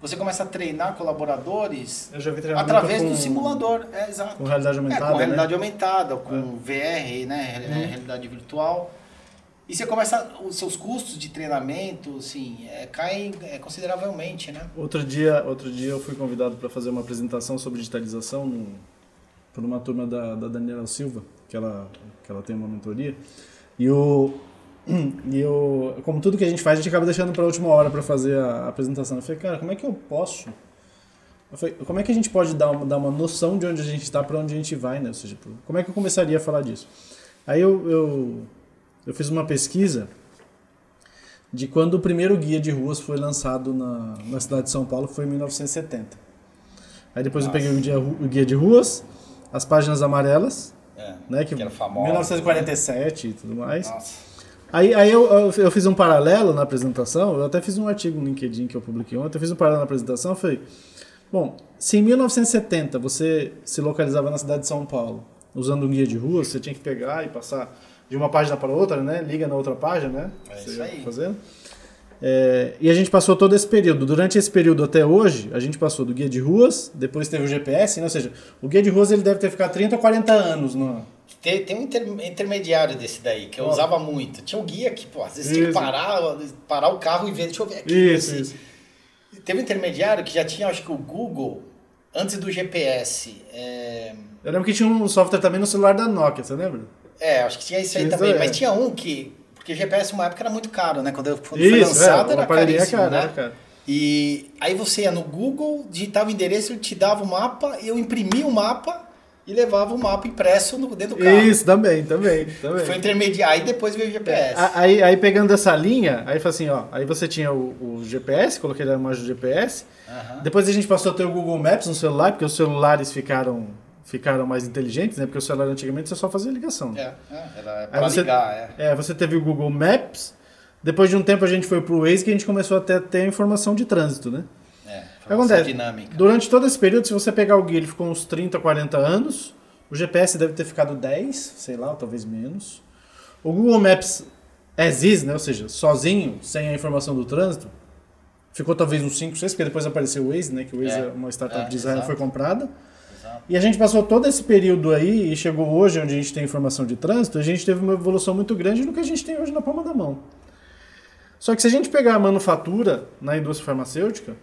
você começa a treinar colaboradores através com, do simulador. É, exato. Com realidade aumentada. É, com realidade né? aumentada, com é. VR, né? Uhum. Realidade virtual. E você começa, os seus custos de treinamento, assim, é, caem é, consideravelmente, né? Outro dia, outro dia eu fui convidado para fazer uma apresentação sobre digitalização no, por uma turma da, da Daniela Silva, que ela, que ela tem uma mentoria. E o, (clears throat) e eu, como tudo que a gente faz, a gente acaba deixando para a última hora para fazer a apresentação. Eu falei, cara, como é que eu posso? Eu falei, como é que a gente pode dar uma, dar uma noção de onde a gente está para onde a gente vai, né? Ou seja, como é que eu começaria a falar disso? Aí eu, eu, eu fiz uma pesquisa de quando o primeiro guia de ruas foi lançado na, na cidade de São Paulo, foi em 1970. Aí depois Nossa. eu peguei o guia, o guia de ruas, as páginas amarelas, é, né, que, que era famosa, 1947 né? e tudo mais. Nossa. Aí, aí eu, eu, eu, fiz um paralelo na apresentação, eu até fiz um artigo no LinkedIn que eu publiquei ontem, eu fiz um paralelo na apresentação, falei, bom, se em 1970 você se localizava na cidade de São Paulo, usando um guia de rua, você tinha que pegar e passar de uma página para outra, né? Liga na outra página, né? É isso aí. Fazendo. É, e a gente passou todo esse período. Durante esse período até hoje, a gente passou do guia de ruas, depois teve o GPS, né? ou seja, o guia de ruas ele deve ter ficado 30 ou 40 anos no, tem, tem um inter, intermediário desse daí, que eu oh. usava muito. Tinha um guia que, pô, às vezes isso. tinha que parar, parar o carro e ver, deixa eu ver aqui. Isso, isso. Teve um intermediário que já tinha, acho que o Google, antes do GPS. É... Eu lembro que tinha um software também no celular da Nokia, você lembra? É, acho que tinha isso aí isso também. É. Mas tinha um que. Porque GPS uma época era muito caro, né? Quando, quando isso, foi lançado é, era caríssimo, caro, né? Era caro. E aí você ia no Google, digitava o endereço, ele te dava o mapa, eu imprimia o mapa e levava o mapa impresso no, dentro do carro. Isso, também, também. também. Foi intermediário, aí depois veio o GPS. É, aí, aí pegando essa linha, aí foi assim, ó, aí você tinha o, o GPS, coloquei a imagem do GPS, depois a gente passou a ter o Google Maps no celular, porque os celulares ficaram ficaram mais inteligentes, né? Porque o celular antigamente você só fazia ligação. Né? É, é, era pra você, ligar, é. É, você teve o Google Maps, depois de um tempo a gente foi pro Waze que a gente começou a ter, informação de trânsito, né? Acontece, dinâmica. Durante todo esse período, se você pegar o guia, ele ficou uns 30, 40 anos. O GPS deve ter ficado 10, sei lá, ou talvez menos. O Google Maps as is, né, ou seja, sozinho, sem a informação do trânsito, ficou talvez uns 5, 6, porque depois apareceu o Waze, né, que o Waze é, é uma startup é, de Israel, foi comprada. Exato. E a gente passou todo esse período aí e chegou hoje, onde a gente tem informação de trânsito, a gente teve uma evolução muito grande no que a gente tem hoje na palma da mão. Só que se a gente pegar a manufatura na indústria farmacêutica,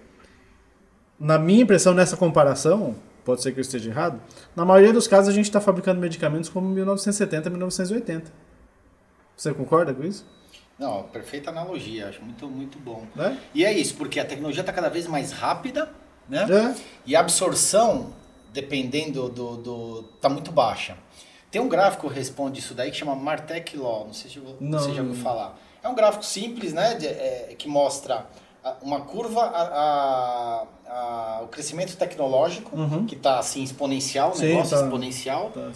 na minha impressão, nessa comparação, pode ser que eu esteja errado, na maioria dos casos a gente está fabricando medicamentos como 1970, 1980. Você concorda com isso? Não, perfeita analogia, acho muito, muito bom. É? E é isso, porque a tecnologia está cada vez mais rápida, né? É. E a absorção, dependendo do, do. tá muito baixa. Tem um gráfico que responde isso daí que chama Martech Law, não sei se você já ouviu falar. É um gráfico simples, né? De, é, que mostra uma curva, a, a, a, o crescimento tecnológico, uhum. que está assim exponencial, o negócio tá. exponencial, tá,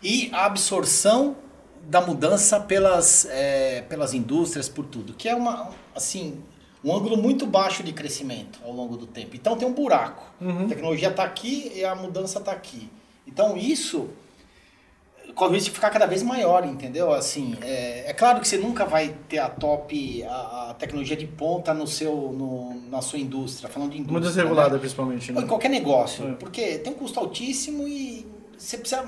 e a absorção da mudança pelas, é, pelas indústrias, por tudo, que é uma, assim, um ângulo muito baixo de crescimento ao longo do tempo. Então tem um buraco. Uhum. A tecnologia está aqui e a mudança está aqui. Então isso corre o risco de ficar cada vez maior, entendeu? Assim, é, é, claro que você nunca vai ter a top, a, a tecnologia de ponta no seu, no, na sua indústria, falando de indústria. Muito desregulada, né? principalmente. Né? Ou em qualquer negócio, é. porque tem um custo altíssimo e você precisa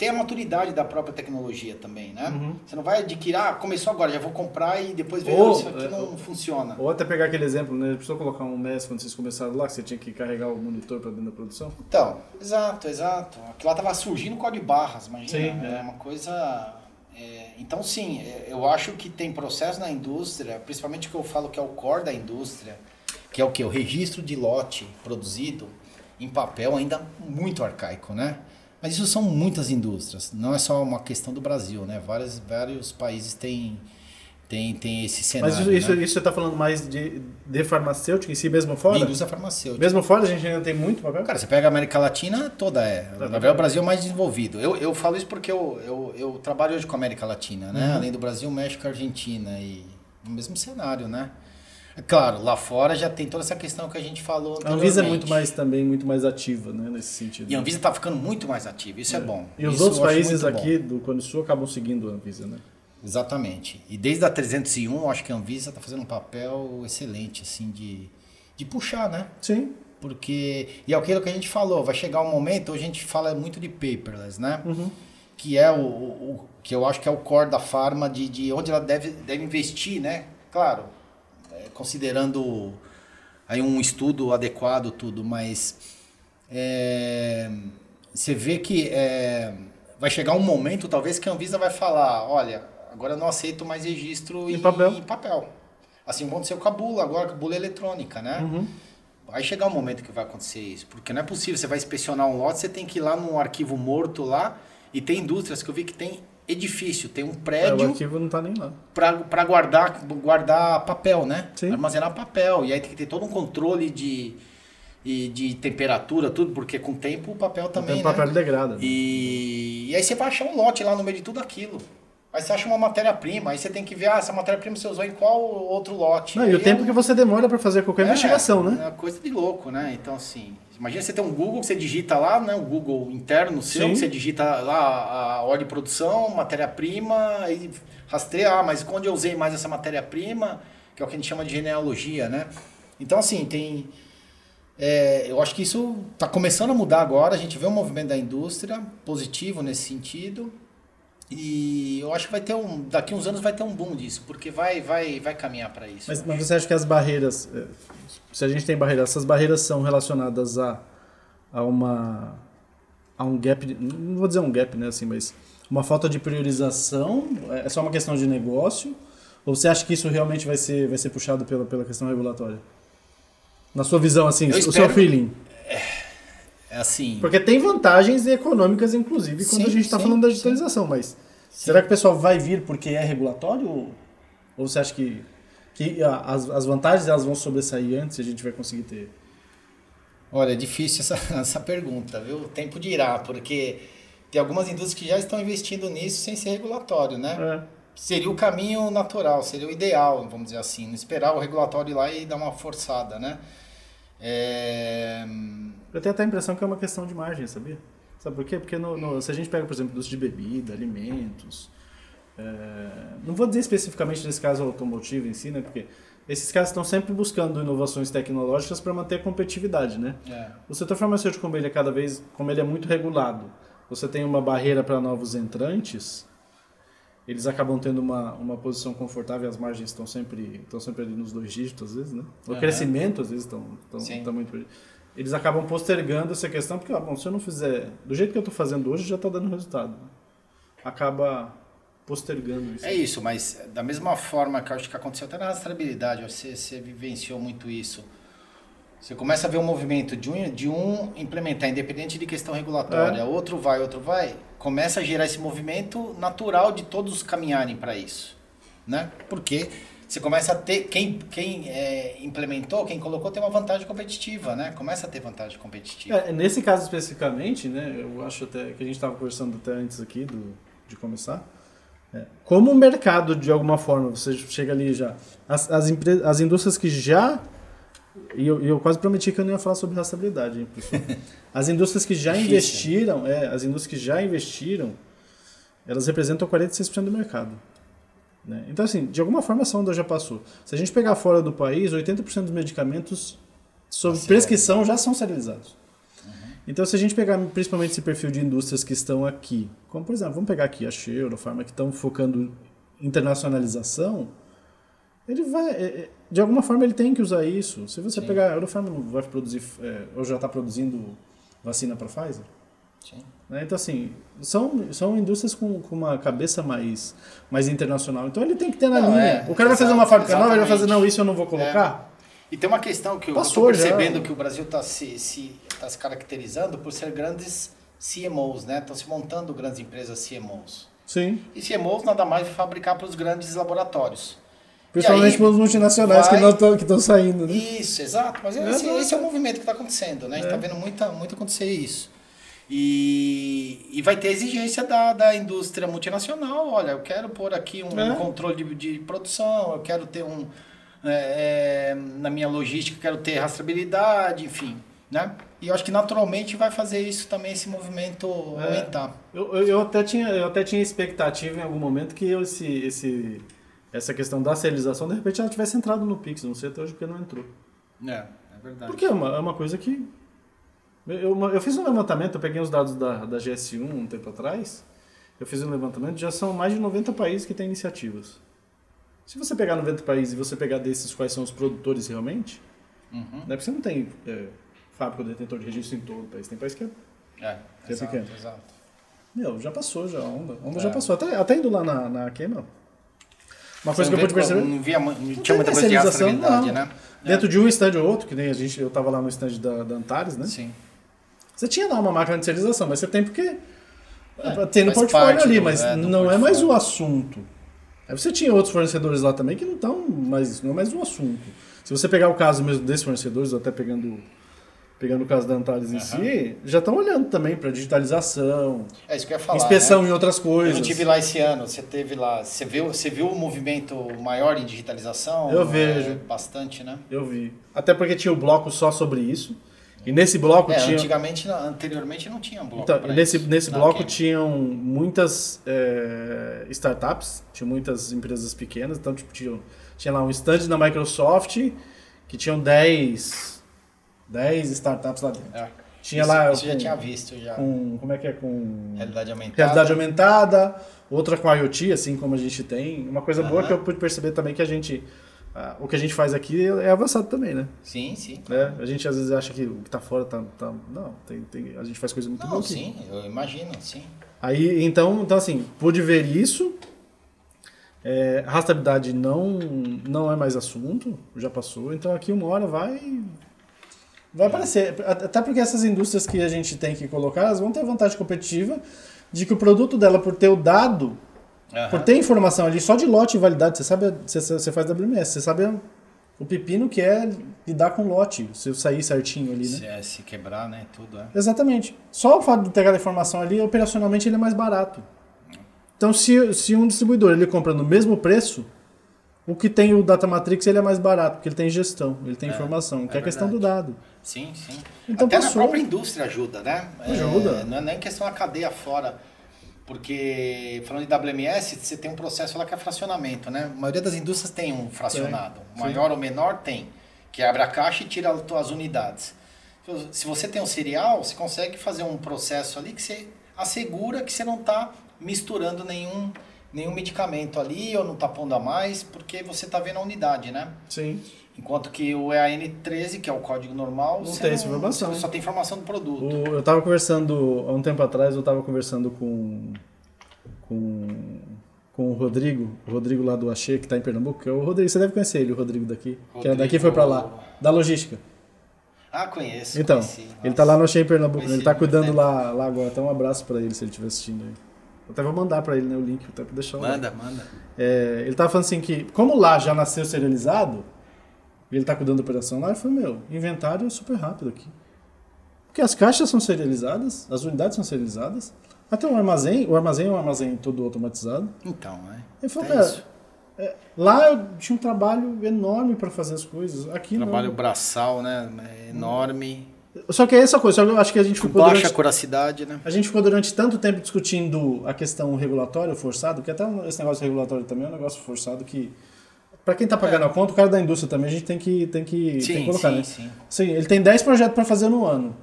ter a maturidade da própria tecnologia também, né? Uhum. Você não vai adquirir, ah, começou agora, já vou comprar e depois ver se isso aqui é, não funciona. Ou até pegar aquele exemplo, né? Precisou colocar um MES quando vocês começaram lá, que você tinha que carregar o monitor para dentro da produção? Então, exato, exato. Aquilo lá tava surgindo com de barras, imagina. Sim, é. é uma coisa... É, então, sim, é, eu acho que tem processo na indústria, principalmente o que eu falo que é o core da indústria, que é o que? O registro de lote produzido em papel ainda muito arcaico, né? Mas isso são muitas indústrias, não é só uma questão do Brasil, né? Vários, vários países têm, têm, têm esse cenário. Mas isso, né? isso você está falando mais de, de farmacêutica em si mesmo fora? De indústria farmacêutica. Mesmo fora a gente ainda tem muito papel? Cara, você pega a América Latina, toda é. Tá, Na verdade, o Brasil é mais desenvolvido. Eu, eu falo isso porque eu, eu, eu trabalho hoje com a América Latina, né? Uhum. Além do Brasil, México e Argentina. E no mesmo cenário, né? Claro, lá fora já tem toda essa questão que a gente falou A Anvisa é muito mais também muito mais ativa, né, nesse sentido. E a Anvisa está ficando muito mais ativa, isso é, é bom. E os isso outros países aqui bom. do Cone Sul acabam seguindo a Anvisa, né? Exatamente. E desde a 301, acho que a Anvisa está fazendo um papel excelente, assim, de, de puxar, né? Sim. Porque, e é aquilo que a gente falou, vai chegar um momento, hoje a gente fala muito de paperless, né? Uhum. Que é o, o, que eu acho que é o core da farma, de, de onde ela deve, deve investir, né? Claro, considerando aí um estudo adequado, tudo, mas é, você vê que é, vai chegar um momento, talvez, que a Anvisa vai falar, olha, agora eu não aceito mais registro em, em papel. Em papel. Assim aconteceu com a bula, agora com a bula eletrônica, né? Uhum. Vai chegar um momento que vai acontecer isso, porque não é possível, você vai inspecionar um lote, você tem que ir lá num arquivo morto lá, e tem indústrias que eu vi que tem edifício, tem um prédio. É, o arquivo não tá nem lá. Para guardar, guardar papel, né? Sim. Armazenar papel. E aí tem que ter todo um controle de, de, de temperatura, tudo, porque com o tempo o papel também. O papel né? degrada. E, e aí você vai achar um lote lá no meio de tudo aquilo. Aí você acha uma matéria-prima, aí você tem que ver, ah, essa matéria-prima você usou em qual outro lote. Não, e, o tempo é... que você demora para fazer qualquer é, investigação, né? É uma coisa de louco, né? Então, assim, imagina você ter um Google que você digita lá, né? O Google interno seu, Sim. que você digita lá a ordem de produção, matéria-prima, e rastreia, ah, mas onde eu usei mais essa matéria-prima, que é o que a gente chama de genealogia, né? Então, assim, tem... É, eu acho que isso está começando a mudar agora, a gente vê um movimento da indústria positivo nesse sentido, e eu acho que vai ter um. Daqui uns anos vai ter um boom disso, porque vai, vai, vai caminhar para isso. Mas, mas, você acha que as barreiras. Se a gente tem barreiras, essas barreiras são relacionadas a, a uma. a um gap. Não vou dizer um gap, né, assim, mas. Uma falta de priorização? É só uma questão de negócio? Ou você acha que isso realmente vai ser, vai ser puxado pela, pela questão regulatória? Na sua visão, assim, eu o espero... seu feeling? É assim. Porque tem vantagens econômicas, inclusive, quando sim, a gente está falando da digitalização, sim. mas sim. será que o pessoal vai vir porque é regulatório? Ou, ou você acha que, que as, as vantagens elas vão sobressair antes e a gente vai conseguir ter? Olha, é difícil essa, (laughs) essa pergunta, viu? O tempo dirá, porque tem algumas indústrias que já estão investindo nisso sem ser regulatório, né? É. Seria o caminho natural, seria o ideal, vamos dizer assim, não esperar o regulatório ir lá e dar uma forçada, né? É... Eu tenho até a impressão que é uma questão de margem, sabia? Sabe por quê? Porque no, no, se a gente pega, por exemplo, indústria de bebida, alimentos, não vou dizer especificamente nesse caso automotivo em si, né? Porque esses caras estão sempre buscando inovações tecnológicas para manter a competitividade, né? É. O setor farmacêutico, como ele é cada vez, como ele é muito regulado, você tem uma barreira para novos entrantes, eles acabam tendo uma, uma posição confortável as margens estão sempre, estão sempre ali nos dois dígitos, às vezes, né? O uhum. crescimento, às vezes, estão, estão, estão muito... Eles acabam postergando essa questão, porque, ah, bom, se eu não fizer do jeito que eu estou fazendo hoje, já está dando resultado. Acaba postergando isso. É isso, mas da mesma forma que eu acho que aconteceu até na rastreabilidade, você, você vivenciou muito isso você começa a ver um movimento de um, de um implementar, independente de questão regulatória, é. outro vai, outro vai, começa a gerar esse movimento natural de todos caminharem para isso. Né? Porque você começa a ter. Quem, quem é, implementou, quem colocou, tem uma vantagem competitiva, né? Começa a ter vantagem competitiva. É, nesse caso especificamente, né? Eu acho até que a gente estava conversando até antes aqui do, de começar. Como o mercado, de alguma forma, você chega ali já. As, as, as indústrias que já e eu, eu, quase prometi que eu não ia falar sobre rastreabilidade, hein, pessoal. (laughs) As indústrias que já investiram, é, as indústrias que já investiram, elas representam 46% do mercado. Né? Então, assim, de alguma forma essa onda já passou. Se a gente pegar fora do país, 80% dos medicamentos sob tá prescrição já são serializados. Então, se a gente pegar principalmente esse perfil de indústrias que estão aqui, como por exemplo, vamos pegar aqui a Cheiro, a Pharma, que estão focando internacionalização, ele vai. É, é, de alguma forma ele tem que usar isso. Se você Sim. pegar a Eurofarm não vai produzir, é, ou já está produzindo vacina para Pfizer. Sim. Né? Então, assim, são, são indústrias com, com uma cabeça mais, mais internacional. Então ele tem que ter na não, linha. É, o cara vai fazer uma fábrica exatamente. nova, ele vai fazer, não, isso eu não vou colocar. É. E tem uma questão que eu estou percebendo já. que o Brasil está se, se, tá se caracterizando por ser grandes CMOs, né? Estão se montando grandes empresas CMOs. Sim. E CMOs nada mais é fabricar para os grandes laboratórios. Principalmente para os multinacionais vai... que estão saindo, né? Isso, exato. Mas esse, é, esse é o movimento que está acontecendo, né? A gente está é. vendo muita, muito acontecer isso. E, e vai ter exigência da, da indústria multinacional. Olha, eu quero pôr aqui um, é. controle de, de, produção, eu quero ter um. É, é, na minha logística, quero ter rastreabilidade, enfim. né? E eu acho que naturalmente vai fazer isso também, esse movimento é, aumentar. Eu, eu, eu, até tinha, eu até tinha expectativa em algum momento que esse, esse, essa questão da serialização, de repente, ela tivesse entrado no Pix. Não sei até hoje porque não entrou. É, é verdade. Porque é uma, é uma coisa que. Eu, eu fiz um levantamento, eu peguei os dados da, da GS1 um tempo atrás. Eu fiz um levantamento, já são mais de 90 países que têm iniciativas. Se você pegar 90 países e você pegar desses quais são os produtores realmente, uhum. né, porque você não tem é, fábrica detentor de registro em todo o país. Tem país que é, é, que é exato, pequeno. Exato. Meu, já passou já a onda. A onda é. já passou. Até, até indo lá na, na queima. Uma coisa que eu pude perceber. Não, via, não, não tinha muita coisa de não. né? Dentro de um stand ou outro, que nem a gente, eu tava lá no stand da, da Antares, né? Sim. Você tinha lá uma máquina de serialização, mas você tem porque. É, tem no portfólio ali, do, mas é, não portfólio. é mais o assunto. Aí você tinha outros fornecedores lá também que não estão mais. não é mais o assunto. Se você pegar o caso mesmo desses fornecedores, até pegando pegando o caso da Antares em si, já estão olhando também para digitalização. É isso que eu ia falar. Inspeção né? em outras coisas. Eu estive lá esse ano, você teve lá, você viu, você viu o movimento maior em digitalização? Eu vejo. É, bastante, né? Eu vi. Até porque tinha o um bloco só sobre isso. E nesse bloco é, tinha. Antigamente, anteriormente não tinha bloco. Então, nesse, isso, nesse bloco tinham muitas é, startups, tinha muitas empresas pequenas. Então, tipo, tinha, tinha lá um stand da Microsoft que tinham 10 10 startups lá dentro. É. Tinha isso, lá. Isso com, já tinha visto já. Com, como é que é? Com. Realidade aumentada. Realidade aumentada, outra com IoT, assim como a gente tem. Uma coisa boa que eu pude perceber também que a gente. Ah, o que a gente faz aqui é avançado também, né? Sim, sim. É, a gente às vezes acha que o que está fora tá, tá. não, tem, tem, a gente faz coisa muito não, boa. Aqui. Sim, eu imagino, sim. Aí, então, então assim, pude ver isso. É, rastreabilidade não, não é mais assunto, já passou. Então aqui uma hora vai Vai aparecer. Até porque essas indústrias que a gente tem que colocar, elas vão ter vantagem competitiva de que o produto dela, por ter o dado, uhum. por ter informação ali só de lote e validade, você sabe, você, você faz WMS, você sabe o pepino que é lidar com lote, se sair certinho ali, né? Se, é, se quebrar, né? Tudo, é. Exatamente. Só o fato de ter aquela informação ali, operacionalmente ele é mais barato. Então, se, se um distribuidor ele compra no mesmo preço, o que tem o Data Matrix ele é mais barato, porque ele tem gestão, ele tem é, informação, que é, a questão do dado. Sim, sim. Então, Até passou. na própria indústria ajuda, né? Ajuda. É, não é nem questão da cadeia fora. Porque, falando de WMS, você tem um processo lá que é fracionamento, né? A maioria das indústrias tem um fracionado. Maior ou menor tem. Que abre a caixa e tira as unidades. Se você tem um cereal, você consegue fazer um processo ali que você assegura que você não está misturando nenhum, nenhum medicamento ali ou não está pondo a mais, porque você está vendo a unidade, né? Sim. Enquanto que o EAN13, que é o código normal, não tem essa informação. só tem informação do produto. O, eu estava conversando, há um tempo atrás, eu estava conversando com, com, com o Rodrigo, o Rodrigo lá do Axê, que está em Pernambuco. É o Rodrigo, você deve conhecer ele, o Rodrigo daqui. Rodrigo, que é daqui foi para lá, da logística. Ah, conheço. Então, conheci, ele está lá no Axê em Pernambuco, conheci, ele está cuidando lá, lá agora. Então, um abraço para ele se ele estiver assistindo aí. Eu até vou mandar para ele né, o link, até para deixar Manda, lá. manda. É, ele estava falando assim que, como lá já nasceu serializado, e ele está cuidando da operação lá, e falou, meu, inventário é super rápido aqui. Porque as caixas são serializadas, as unidades são serializadas, até o armazém, o armazém é um armazém todo automatizado. Então, é. Ele falou, cara, é, lá eu tinha um trabalho enorme para fazer as coisas. Aqui trabalho não. braçal, né? É enorme. Só que é essa coisa, eu acho que a gente ficou. Baixa durante, curacidade, né? A gente ficou durante tanto tempo discutindo a questão regulatória forçado, que até esse negócio regulatório também é um negócio forçado que para quem está pagando é. a conta, o cara da indústria também, a gente tem que, tem que, sim, tem que colocar, sim, né? Sim. sim, ele tem 10 projetos para fazer no ano.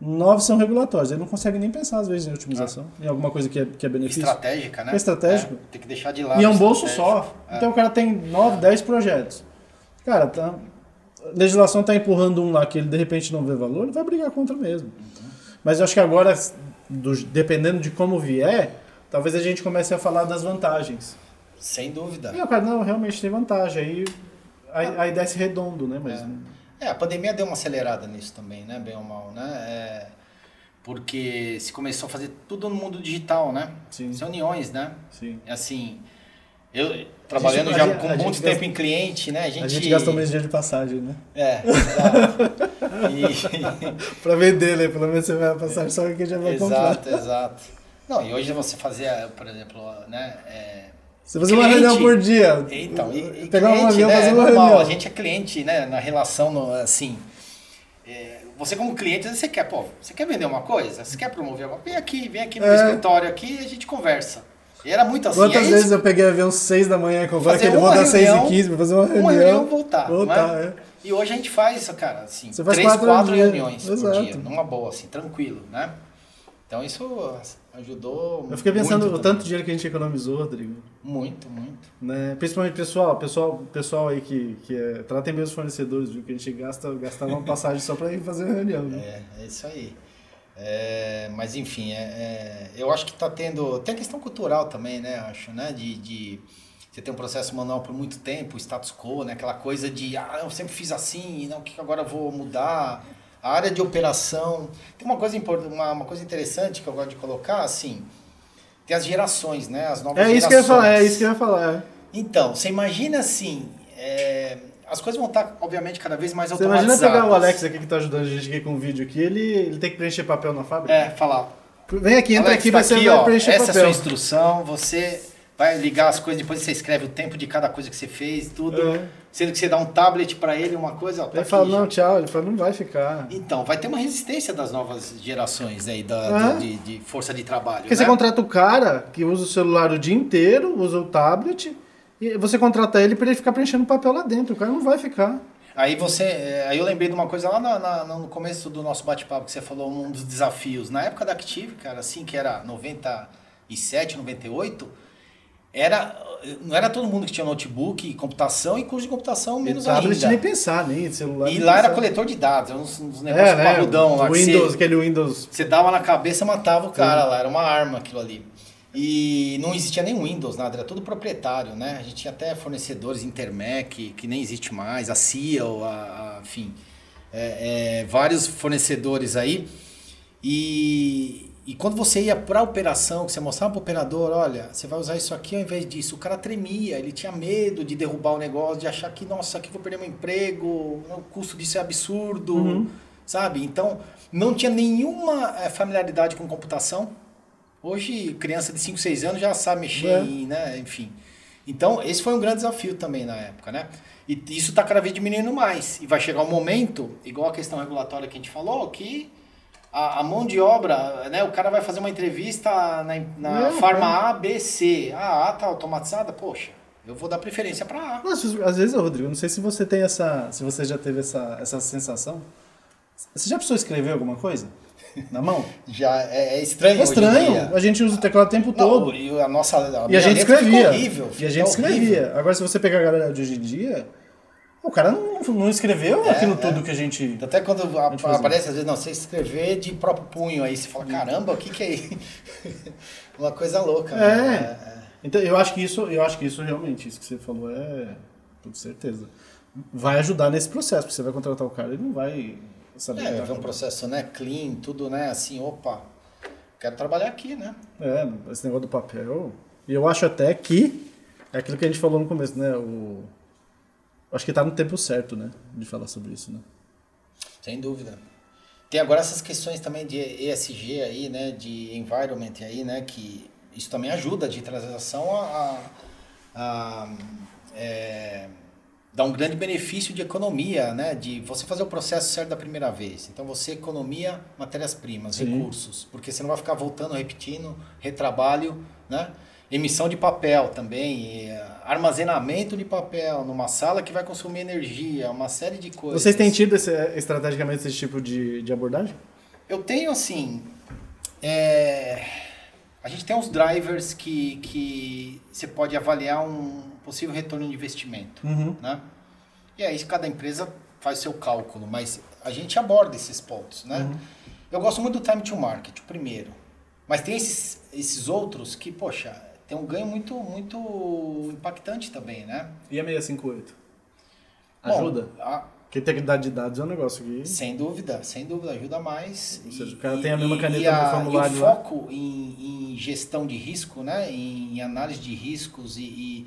Nove são regulatórios. Ele não consegue nem pensar, às vezes, em otimização, ah. em alguma coisa que é, que é benefício. Estratégica, né? É estratégico. É, tem que deixar de lado. E é um bolso só. É. Então o cara tem 9, 10 projetos. Cara, tá, a legislação está empurrando um lá que ele de repente não vê valor, ele vai brigar contra mesmo. Uhum. Mas eu acho que agora, do, dependendo de como vier, talvez a gente comece a falar das vantagens. Sem dúvida. E, cara, não, realmente tem vantagem. Aí a, a ideia é se redondo, né? Mas... É. é. a pandemia deu uma acelerada nisso também, né? Bem ou mal, né? É, porque se começou a fazer tudo no mundo digital, né? Sim. Reuniões, né? Sim. assim, eu trabalhando gente, já com muito tempo gasta, em cliente, né? A gente, a gente gastou menos dinheiro de passagem, né? É, exato. (laughs) e... pra vender, né? Pelo menos você vai passar só que já vai exato, comprar. Exato, exato. Não, e hoje você fazia, por exemplo, né? É, você fazia uma reunião por dia. Então, e, e pegar cliente, uma reunião, né, fazer uma normal, reunião. A gente é cliente, né? Na relação, no, assim. É, você como cliente, você quer, pô, você quer vender uma coisa? Você quer promover uma Vem aqui, vem aqui no é. escritório aqui e a gente conversa. E era muito assim. Quantas é vezes eu peguei avião 6 da manhã com o que ele volta às 6 e 15 pra fazer uma reunião. Uma reunião voltar. voltar é? E hoje a gente faz, cara, assim, Você três, quatro, quatro reuniões Exato. por dia, numa boa, assim, tranquilo, né? Então isso ajudou. Eu fiquei pensando o tanto dinheiro que a gente economizou, Rodrigo. Muito, muito. Né? Principalmente pessoal, pessoal, pessoal aí que, que é, tratem bem os fornecedores, viu? Que a gente gasta, gastava uma passagem só para ir fazer a reunião. É, é isso aí. É, mas enfim, é, é, eu acho que está tendo. Tem a questão cultural também, né? Acho, né? De, de você ter um processo manual por muito tempo, status quo, né? Aquela coisa de ah, eu sempre fiz assim, não, que agora eu vou mudar. A área de operação. Tem uma coisa, uma, uma coisa interessante que eu gosto de colocar, assim, tem as gerações, né? As novas é isso gerações. Que eu ia falar, é isso que eu ia falar. É. Então, você imagina assim, é, as coisas vão estar, obviamente, cada vez mais automatizadas. Você imagina pegar o Alex aqui que está ajudando a gente aqui com o vídeo aqui, ele, ele tem que preencher papel na fábrica? É, falar. Vem aqui, entra Alex, aqui, tá você aqui, vai ó, preencher essa papel. Essa é a sua instrução, você vai ligar as coisas, depois você escreve o tempo de cada coisa que você fez, tudo. É. Sendo que você dá um tablet para ele, uma coisa. Ó, tá ele aqui, fala, já. não, tchau. Ele fala, não vai ficar. Então, vai ter uma resistência das novas gerações aí, da, é. de, de, força de trabalho. Porque né? você contrata o cara que usa o celular o dia inteiro, usa o tablet, e você contrata ele para ele ficar preenchendo papel lá dentro. O cara não vai ficar. Aí você. É, aí eu lembrei de uma coisa lá na, na, no começo do nosso bate-papo que você falou, um dos desafios. Na época da Active, cara, assim, que era 97, 98 era não era todo mundo que tinha notebook, computação e curso de computação menos e tablet ainda. nem pensar, nem celular. E lá pensar. era coletor de dados, uns, uns negócios é, né? parrudão lá. Windows, você, aquele Windows. Você dava na cabeça matava o cara Sim. lá, era uma arma aquilo ali. E não existia nem Windows, nada, era tudo proprietário, né? A gente tinha até fornecedores Intermec, que nem existe mais, a Ciel, a, a enfim, é, é, vários fornecedores aí. E, e quando você ia para a operação, que você mostrava para o operador, olha, você vai usar isso aqui ao invés disso, o cara tremia, ele tinha medo de derrubar o negócio, de achar que, nossa, aqui vou perder meu emprego, o custo disso é absurdo, uhum. sabe? Então, não tinha nenhuma é, familiaridade com computação. Hoje, criança de 5, 6 anos já sabe mexer, é. em, né? enfim. Então, esse foi um grande desafio também na época, né? E isso está cada vez diminuindo mais. E vai chegar um momento, igual a questão regulatória que a gente falou, que a, a, mão de obra, né? O cara vai fazer uma entrevista na, na farma A, B, C. A A tá automatizada, poxa, eu vou dar preferência para A. Mas, às vezes, Rodrigo, não sei se você tem essa. Se você já teve essa, essa sensação. Você já precisou escrever alguma coisa? (laughs) Na mão? Já é, é estranho. É estranho. A gente usa o teclado o tempo não, todo. E a nossa. A e a gente escrevia. Horrível, e a gente escrevia. Agora, se você pegar a galera de hoje em dia o cara não, não escreveu é, aquilo é. tudo que a gente. Até quando a, aparece, às vezes, não, você escrever de próprio punho, aí você fala, caramba, o que, que é isso? (laughs) Uma coisa louca. É. Né? é. Então, eu acho que isso, eu acho que isso realmente, isso que você falou é. Com certeza. Vai ajudar nesse processo, porque você vai contratar o cara, ele não vai saber. É, ver um processo, né, clean, tudo, né, assim, opa, quero trabalhar aqui, né? É, esse negócio do papel. E eu acho até que é aquilo que a gente falou no começo, né? O Acho que está no tempo certo, né? De falar sobre isso, né? Sem dúvida. Tem agora essas questões também de ESG aí, né? De environment aí, né? Que isso também ajuda a digitalização a, a, a é, dar um grande benefício de economia, né? De você fazer o processo certo da primeira vez. Então você economia matérias-primas, recursos, porque você não vai ficar voltando, repetindo, retrabalho, né? Emissão de papel também, armazenamento de papel numa sala que vai consumir energia, uma série de coisas. Vocês têm tido esse, estrategicamente esse tipo de, de abordagem? Eu tenho assim. É, a gente tem uns drivers que, que você pode avaliar um possível retorno de investimento. Uhum. Né? E aí cada empresa faz seu cálculo, mas a gente aborda esses pontos. Né? Uhum. Eu gosto muito do time to market, o primeiro. Mas tem esses, esses outros que, poxa, tem um ganho muito, muito impactante também, né? E a 658? Ajuda? Bom, a... Porque integridade de dados é um negócio que... Sem dúvida, sem dúvida, ajuda mais. Ou seja, e, o cara tem a mesma caneta e a, no formulário E o foco em, em, gestão de risco, né? em análise de riscos e, e,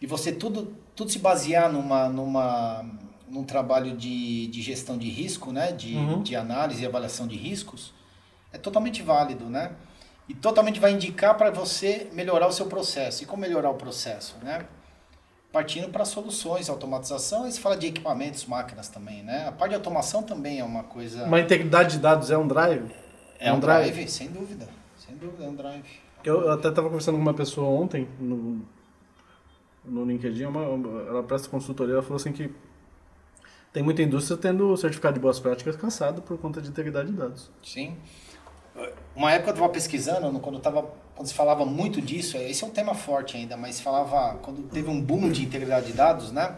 e, você tudo, tudo se basear numa, numa, num trabalho de, de gestão de risco, né? de, uhum. de análise e avaliação de riscos, é totalmente válido, né? E totalmente vai indicar para você melhorar o seu processo. E como melhorar o processo, né? partindo para soluções, automatização, e se fala de equipamentos, máquinas também, né? A parte de automação também é uma coisa... Uma integridade de dados é um drive? É, é um, drive, drive, sem dúvida. Sem dúvida, é um drive. Eu, eu até estava conversando com uma pessoa ontem no, no LinkedIn, uma, ela presta consultoria, ela falou assim que tem muita indústria tendo certificado de boas práticas caçado por conta de integridade de dados. Sim. Uma época eu estava pesquisando, quando, tava, quando se falava muito disso, esse é um tema forte ainda, mas falava, quando teve um boom de integridade de dados, né?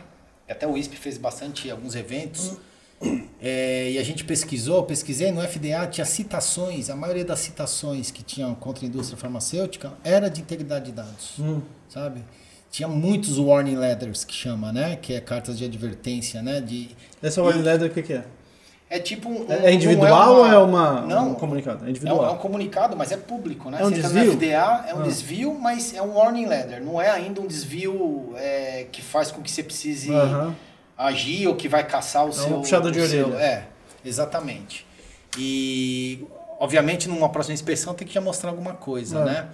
Até o ISP fez bastante alguns eventos. (clears throat) É, e a gente pesquisou, pesquisei no FDA, tinha citações, a maioria das citações que tinham contra a indústria farmacêutica era de integridade de dados, hum. sabe? Tinha muitos warning letters que chama, né? Que é cartas de advertência, né? De, Essa warning letter o que, que é? É tipo um. É, é individual ou é, uma, não, um comunicado? É individual. É um, é um, comunicado, mas é público, né? É um Você desvio? FDA, é um ah. desvio, mas é um warning letter. Não é ainda um desvio é, que faz com que você precise uh -huh. agir ou que vai caçar o é seu. Um puxado de orelha. Seu, é, exatamente. E, obviamente, numa próxima inspeção tem que já mostrar alguma coisa, ah. né?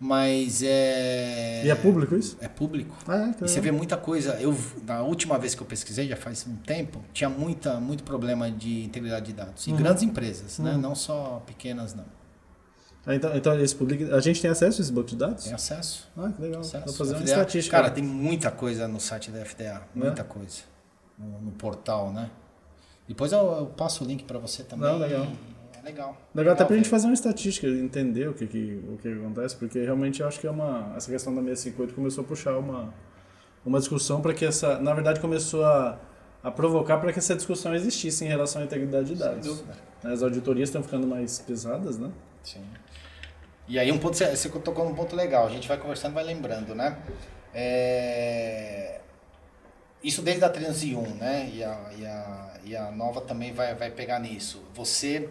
Mas é. E é público isso? É público. Ah, é, e você vê muita coisa. Eu, na última vez que eu pesquisei, já faz um tempo, tinha muita, muito problema de integridade de dados. E uhum. grandes empresas, né? uhum. né? Não só pequenas, não. Ah, então, então esse publica... a gente tem acesso a esse banco de dados? Tem acesso. Ah, que legal. Acesso. Vou fazer uma FDA, estatística. Cara, tem muita coisa no site da FDA. Né? Muita é? coisa. No, no, portal, né? Depois eu, eu passo o link para você também. Não, legal. E legal. Legal até pra gente fazer uma estatística, entender o que, que, o que acontece, porque realmente eu acho que é uma. Essa questão da 658 começou a puxar uma, uma discussão para que essa. Na verdade, começou a, a provocar para que essa discussão existisse em relação à integridade de dados. As auditorias estão ficando mais pesadas, né? Sim. E aí um ponto, você tocou num ponto legal, a gente vai conversando vai lembrando, né? É... Isso desde a 301, né? E a, e a, e a nova também vai, vai pegar nisso. Você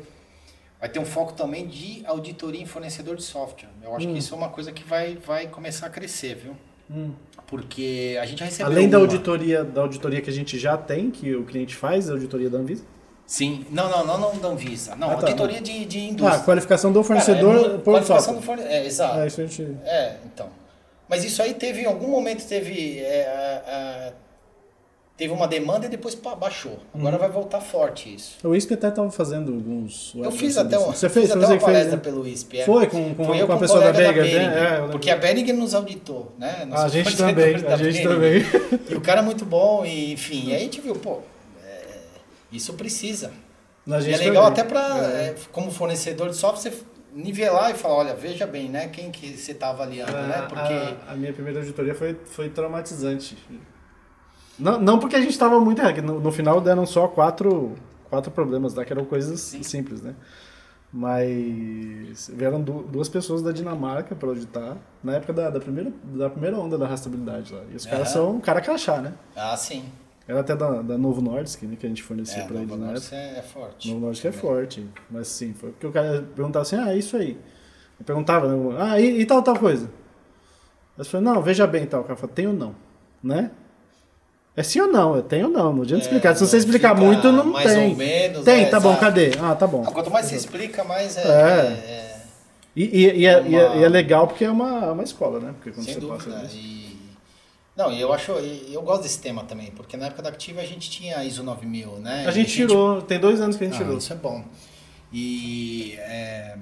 vai ter um foco também de auditoria em fornecedor de software. Eu acho hum. que isso é uma coisa que vai, vai começar a crescer, viu? Hum. Porque a gente recebeu. Além da auditoria, da auditoria que a gente já tem, que o cliente faz, a auditoria da Anvisa? Sim, não, não, não, não da Anvisa. Não, ah, tá. auditoria de, de indústria. Ah, qualificação do fornecedor Cara, é, por qualificação do fornecedor. É, exato. É, isso a gente... é, então. Mas isso aí teve, em algum momento teve. É, é, teve uma demanda e depois pá, baixou. Agora uhum. vai voltar forte isso. O ISP até estava fazendo alguns. Eu fiz até, um, você fez, fiz até uma palestra fez, né? pelo ISP. É. Foi com, com, Foi com a pessoa da Bega, né? É, porque a Beringer nos auditou, né? a gente também, a gente também. E o cara é muito bom, e enfim, e aí a gente viu, pô, é, isso precisa. e é legal também. até para, é. é. como fornecedor de software, você nivelar e falar, olha, veja bem, né, quem que você está avaliando, né? a, né? Porque a, a, minha primeira auditoria foi, foi traumatizante. Não, não porque a gente estava muito errado, no, no, final deram só quatro, quatro problemas, né, que eram coisas Sim. simples, né? Mas vieram duas pessoas da Dinamarca para auditar, na época da, da, primeira, da primeira onda da rastreabilidade lá. E os caras são cara crachá, né? Ah, sim. Era até da, da Novo Nordisk, né, que a gente fornecia é, para eles na época. é forte. Novo Nordisk é forte. Mas sim, foi porque o cara perguntava assim, ah, isso aí. Eu perguntava, né, ah, e, e tal, tal coisa? Eu falei, não, veja bem tal. O cara falou, tem ou não, né? É sim ou não? Eu tenho ou não. Não adianta é, explicar. Se você explicar muito, não mais tem. Mais ou menos. Tem, tá bom, cadê? Ah, tá bom. quanto mais você explica, mais é. é. é e, e, e, é, uma... é, e, é, legal porque é uma, uma escola, né? Porque quando Sem você dúvida. passa e... Não, e eu acho, eu gosto desse tema também, porque na época da Activa a gente tinha ISO 9000, né? A gente, a gente tirou, tem dois anos que a gente ah, tirou. Isso é bom. E, é,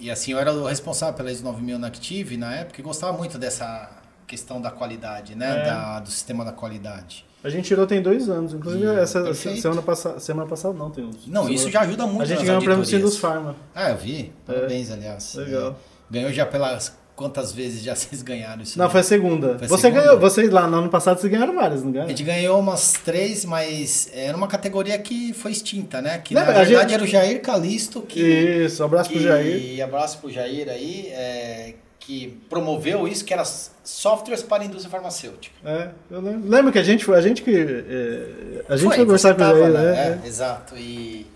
e assim, eu era o responsável pela ISO 9000 na Active na época e gostava muito dessa questão da qualidade, né? É. Da, do sistema da qualidade. A gente tirou tem dois anos. Inclusive, e, essa semana, passada, semana passada não tem uns. Não, isso já ajuda muito. A gente ganhou o prêmio Sindus Pharma. Ah, eu vi. Parabéns, é. aliás. Legal. É. Ganhou já pelas. Quantas vezes já (laughs) vocês ganharam isso? Não, foi a segunda. Foi você segunda? ganhou, vocês lá no ano passado vocês ganharam várias, não ganharam? A gente ganhou umas três, mas era uma categoria que foi extinta, né? Que não, na verdade gente... era o Jair Calisto que. Isso, abraço que, pro Jair. E abraço pro Jair aí. É, que promoveu isso, que era softwares para a indústria farmacêutica. É, eu lembro, lembro que a gente foi, a gente que é, a gente foi, foi conversar com ele, né? É, é, exato. E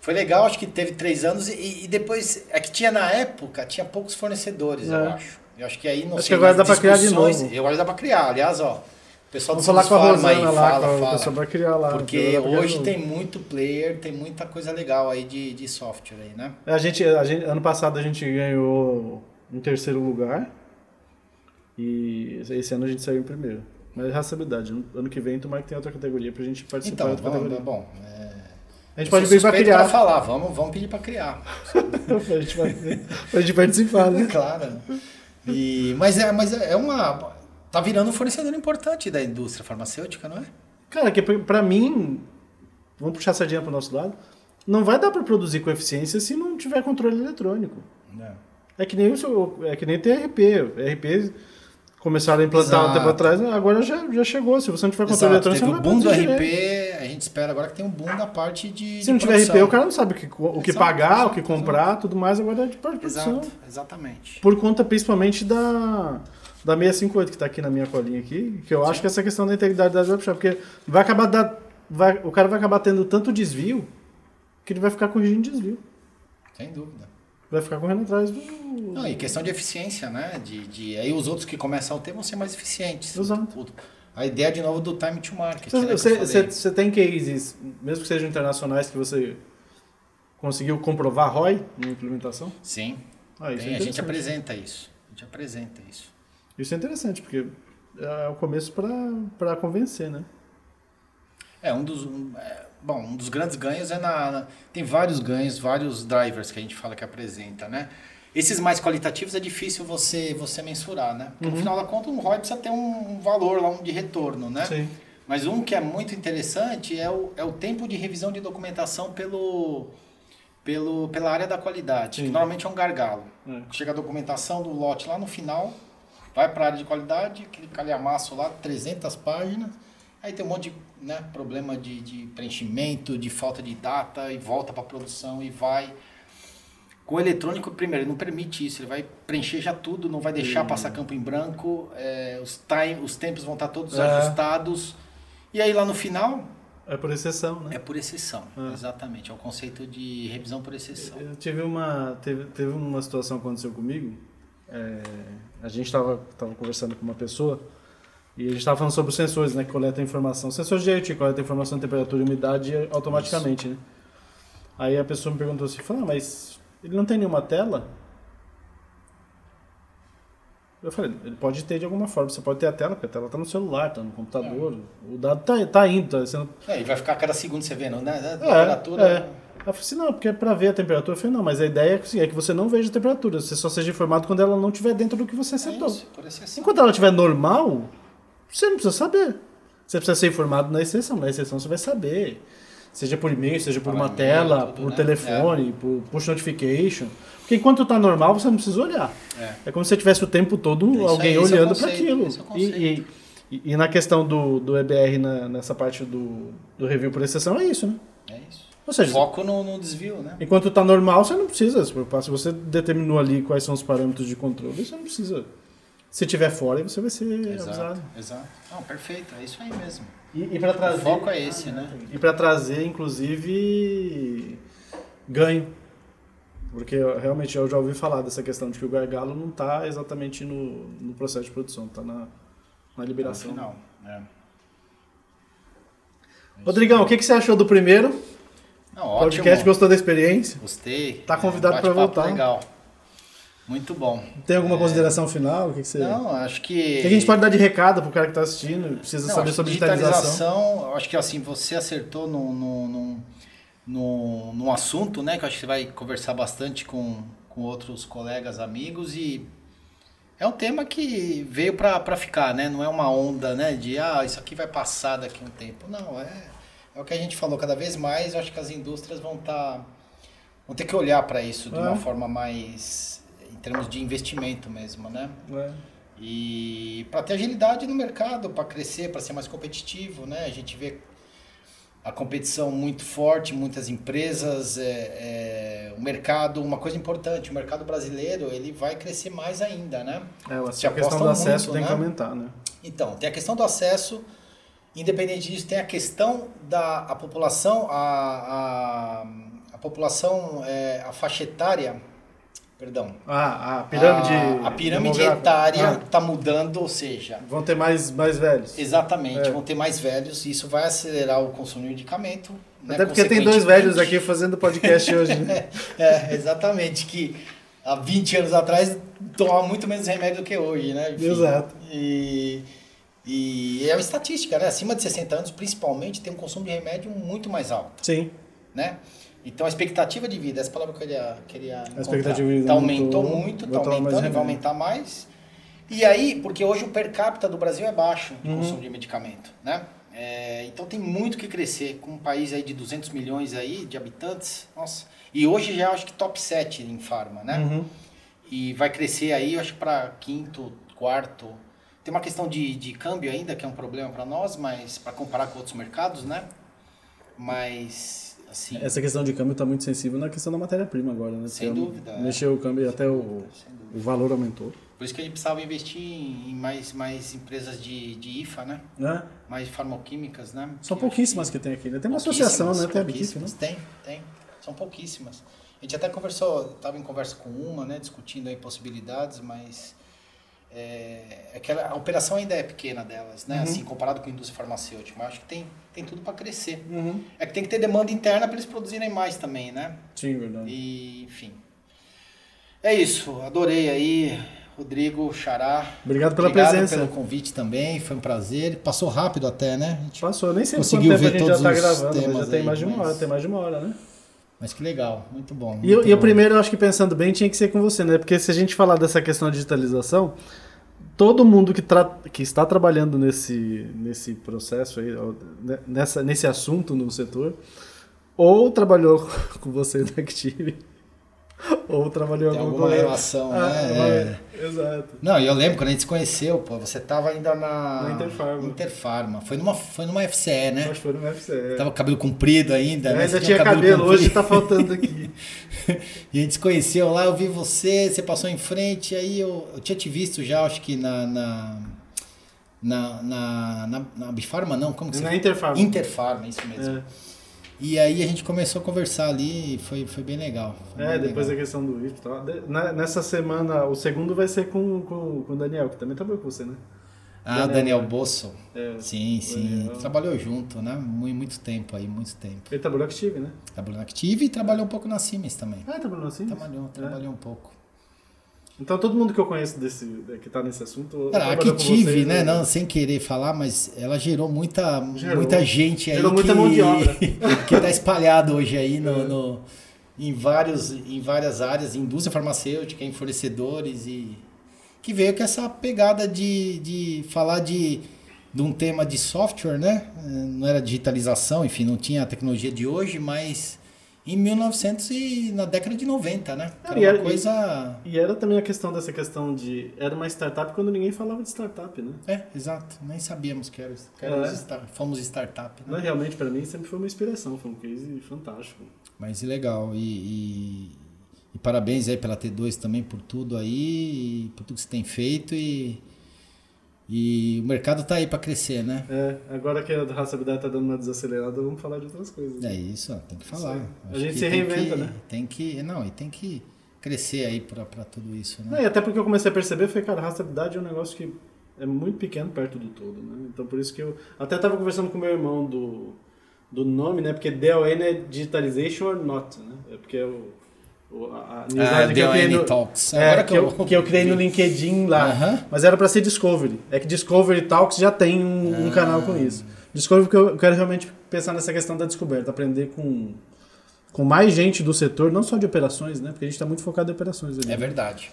foi legal, acho que teve três anos e, e, depois é que tinha na época tinha poucos fornecedores, eu é. acho. Eu acho que aí não acho sei. que agora dá para criar de novo. Eu acho que dá para criar. Aliás, ó, o pessoal Vamos falar com a Rosana aí, lá, fala, fala. Criar lá. Porque hoje tem muito player, tem muita coisa legal aí de, de software aí, né? A gente, a gente, ano passado a gente ganhou em terceiro lugar. E esse ano a gente saiu em primeiro. Mas é responsabilidade. Ano que vem, tomara que tenha outra categoria pra gente participar então, outra vamos, categoria. Bom, é... A gente pode pedir pra criar. Pra falar, vamos, vamos pedir pra criar. (laughs) pra, gente, pra gente participar, né? Claro. E, mas é, mas é uma. Tá virando um fornecedor importante da indústria farmacêutica, não é? Cara, que pra mim, vamos puxar a sardinha pro nosso lado, não vai dar para produzir com eficiência se não tiver controle eletrônico. É, é que nem o é que nem TRP. RP começaram a implantar Exato. um tempo atrás, agora já, já chegou. Se você não tiver controle Exato. eletrônico, Teve você não o boom do RP, direito. a gente espera agora que tem um boom da parte de. Se não tiver produção. RP, o cara não sabe o que, o que pagar, o que comprar, tudo mais, agora é de parte de produção. Exato, exatamente. Por conta principalmente da da 658 que está aqui na minha colinha aqui, que eu Sim. acho que essa questão da integridade da webshop, porque vai acabar da, vai, o cara vai acabar tendo tanto desvio que ele vai ficar corrigindo desvio. Sem dúvida. Vai ficar correndo atrás do. Não, e questão de eficiência, né? De, de, aí os outros que começam a ter vão ser mais eficientes. Exato. A ideia de novo do time to market. Você, né, tem cases, mesmo que sejam internacionais, que você conseguiu comprovar ROI na implementação? Sim. Ah, tem, é a gente apresenta isso. A gente apresenta isso. Isso é interessante, porque é o começo para convencer, né? É, um dos. Um, é, bom, um dos grandes ganhos é na, na, Tem vários ganhos, vários drivers que a gente fala que apresenta, né? Esses mais qualitativos é difícil você, você mensurar, né? Porque uhum. no final da conta, um ROI precisa ter um, um valor lá um de retorno, né? Sim. Mas um que é muito interessante é o, é o tempo de revisão de documentação pelo, pelo, pela área da qualidade, Sim. que normalmente é um gargalo. É. Chega a documentação do lote lá no final, vai para a área de qualidade, aquele calhamaço lá, 300 páginas, aí tem um monte de né, problema de, de preenchimento, de falta de data, e volta para a produção e vai. Com o eletrônico, primeiro, ele não permite isso, ele vai preencher já tudo, não vai deixar passar campo em branco, é, os, time, os tempos vão estar todos é. ajustados, e aí lá no final, é por exceção, né? É por exceção, é. exatamente. É o conceito de revisão por exceção. Eu tive uma, teve, teve uma situação que aconteceu comigo. É, a gente estava tava conversando com uma pessoa e a gente estava falando sobre os sensores, né, que coletam informação. Sensores de IoT coletam informação de temperatura e umidade automaticamente, Isso. né? Aí a pessoa me perguntou assim, falou, ah, mas ele não tem nenhuma tela? Eu falei, ele pode ter de alguma forma, você pode ter a tela, porque a tela está no celular, está no computador, é. o dado está tá indo. Tá sendo... É, e vai ficar cada segundo você vendo, né? A temperatura... É, é. Ela falou assim, não, porque é para ver a temperatura. Eu falei, não, mas a ideia é que, assim, é que você não veja a temperatura, você só seja informado quando ela não estiver dentro do que você acertou. É isso, Enquanto ela estiver normal, você não precisa saber. Você precisa ser informado na exceção. Na exceção você vai saber. Seja por e-mail, seja por uma tela, tudo, por né? telefone, é. por push notification. Porque enquanto está normal, você não precisa olhar. É, é como se você tivesse o tempo todo alguém aí, é olhando para aquilo. É e, e, e, na questão do, do EBR, na, nessa parte do, do review por exceção, é isso, né? É isso. Ou seja, Foco no, no desvio, né? Enquanto está normal, você não precisa se preocupar. Se você determinou ali quais são os parâmetros de controle, você não precisa. Se tiver fora, você vai ser exato, avisado. Exato. Não, perfeito. É isso aí mesmo. E, e para trazer. O foco é esse, né? E para trazer, inclusive, ganho. Porque realmente eu já ouvi falar dessa questão de que o gargalo não está exatamente no, no processo de produção, está na, na liberação. No final, é. Rodrigão, o que, que você achou do primeiro? Não, ótimo. Podcast, gostou da experiência? Gostei. Tá convidado para voltar. Legal. Muito bom. Tem alguma é... consideração final? O que, que você... Não, acho que... O que a gente pode dar de recado pro cara que está assistindo? Precisa Não, saber sobre digitalização. digitalização. Acho que assim, você acertou num, num, num, num, assunto, né? Que eu acho que você vai conversar bastante com, com outros colegas, amigos e é um tema que veio para ficar, né? Não é uma onda, né? De, ah, isso aqui vai passar daqui a um tempo. Não, é é o que a gente falou, cada vez mais eu acho que as indústrias vão estar. Tá, vão ter que olhar para isso de é. uma forma mais. Em termos de investimento mesmo, né? É. E para ter agilidade no mercado, para crescer, para ser mais competitivo, né? A gente vê a competição muito forte, muitas empresas, é, é, o mercado, uma coisa importante, o mercado brasileiro ele vai crescer mais ainda, né? É, a questão do acesso muito, tem né? que aumentar, né? Então, tem a questão do acesso, Independente disso, tem a questão da a população, a, a, a população, é, a faixa etária, perdão. Ah, a pirâmide. A, a pirâmide etária está ah. mudando, ou seja. Vão ter mais, mais velhos. Exatamente, é. vão ter mais velhos e isso vai acelerar o consumo de medicamento. Né, Até porque tem dois velhos aqui fazendo podcast hoje. Né? (laughs) é, exatamente, que há 20 anos atrás tomava muito menos remédio do que hoje, né? Enfim, Exato. E E é uma estatística, né? Acima de 60 anos, principalmente, tem um consumo de remédio muito mais alto. Sim. Né? Então a expectativa de vida, essa palavra que eu queria, queria a expectativa de vida tá aumentou muito, está aumentando e vai aumentar mais. E aí, porque hoje o per capita do Brasil é baixo de uhum. consumo de medicamento, né? É, então tem muito que crescer com um país aí de 200 milhões aí de habitantes, nossa. E hoje já acho que top 7 em farma, né? Uhum. E vai crescer aí, acho para quinto, quarto. Tem uma questão de, de câmbio ainda que é um problema para nós, mas para comparar com outros mercados, né? Mas Essa questão de câmbio está muito sensível na questão da matéria-prima agora, né? Sem dúvida. Mexeu o câmbio e até o, o valor aumentou. Por isso que a gente precisava investir em mais, mais empresas de, de IFA, né? É. Mais farmoquímicas, né? São que pouquíssimas que... que tem aqui, né? Tem uma associação, né? Tem a BIF, né? Tem, tem. São pouquíssimas. A gente até conversou, estava em conversa com uma, né? Discutindo aí possibilidades, mas... É, aquela, a operação ainda é pequena delas, né? Uhum. Assim, comparado com a indústria farmacêutica. Mas acho que tem, tem tudo para crescer. Uhum. É que tem que ter demanda interna para eles produzirem mais também, né? Sim, verdade. E, enfim. É isso. Adorei aí Rodrigo Xará. Obrigado pela Obrigado presença. pelo convite também, foi um prazer. Passou rápido até, né? Passou, nem sei conseguiu quanto tempo ver a gente já está gravando, já tem mais de uma mas... hora, tem mais de uma hora, né? Mas que legal, muito bom. Muito e, bom. e o primeiro, eu acho que pensando bem, tinha que ser com você, né? Porque se a gente falar dessa questão da digitalização, todo mundo que, tra que está trabalhando nesse, nesse processo aí, nessa, nesse assunto no setor, ou trabalhou (laughs) com você na Active, (laughs) Ou trabalhou Tem alguma relação, ah, né? É. Exato. Não, e eu lembro quando a gente se conheceu, pô, você tava ainda na. Na Interfarma. Interfarma. Foi numa, foi numa FCE, né? Acho que foi numa FCE. Tava com cabelo comprido ainda, é, né? Ainda tinha cabelo, cabelo hoje tá faltando aqui. (laughs) e a gente se conheceu lá, eu vi você, você passou em frente, aí eu, eu tinha te visto já, acho que na. na na, na, na, na Bifarma, não, como que você Na Interfarma. Interfarma, isso mesmo. É. E aí a gente começou a conversar ali e foi, foi bem legal. Foi é, bem depois legal. a questão do VIP Nessa semana, o segundo vai ser com, com, com o Daniel, que também trabalhou com você, né? Ah, Daniel, Daniel Bosso. É, sim, sim. Daniel. Trabalhou junto, né? Muito, muito tempo aí, muito tempo. Ele trabalhou na Active, né? Trabalhou na Active e trabalhou um pouco na Siemens também. Ah, trabalhou na Siemens? Trabalhou, trabalhou é. um pouco. Então todo mundo que eu conheço desse, que está nesse assunto. Cara, a Active, né? Não, sem querer falar, mas ela gerou muita, gerou. muita gente aí. Gerou que, muita mão de obra. (laughs) que está espalhado hoje aí no, é. no, em, vários, em várias áreas, indústria farmacêutica, em fornecedores e. Que veio com essa pegada de, de falar de, de um tema de software, né? Não era digitalização, enfim, não tinha a tecnologia de hoje, mas em 1900 e na década de 90, né? Era, era uma coisa... E, e, era também a questão dessa questão de... Era uma startup quando ninguém falava de startup, né? É, exato. Nem sabíamos que, era, que éramos é. Star, fomos startup. Né? Não, realmente, para mim, sempre foi uma inspiração. Foi um case fantástico. Mas legal. E, e, e parabéns aí pela T2 também por tudo aí, por tudo que você tem feito e e o mercado está aí para crescer, né? É, agora que a raçabilidade está dando uma desacelerada, vamos falar de outras coisas. É isso, tem que falar. A gente se reinventa, que, né? Tem que, não, e tem que crescer aí para tudo isso, né? Não, e até porque eu comecei a perceber, foi, cara, a raçabilidade é um negócio que é muito pequeno perto do todo, né? Então por isso que eu até estava conversando com meu irmão do, do nome, né? Porque DON é Digitalization or Not, né? É porque é o a ah, que, eu criei no, Talks. É, que, eu, que eu criei no LinkedIn lá. Mas era para ser Discovery. É que Discovery Talks já tem um, uh um canal com isso. Discovery que eu quero realmente pensar nessa questão da descoberta, aprender com, com mais gente do setor, não só de operações, né? Porque a gente está muito focado em operações. Ali, é verdade.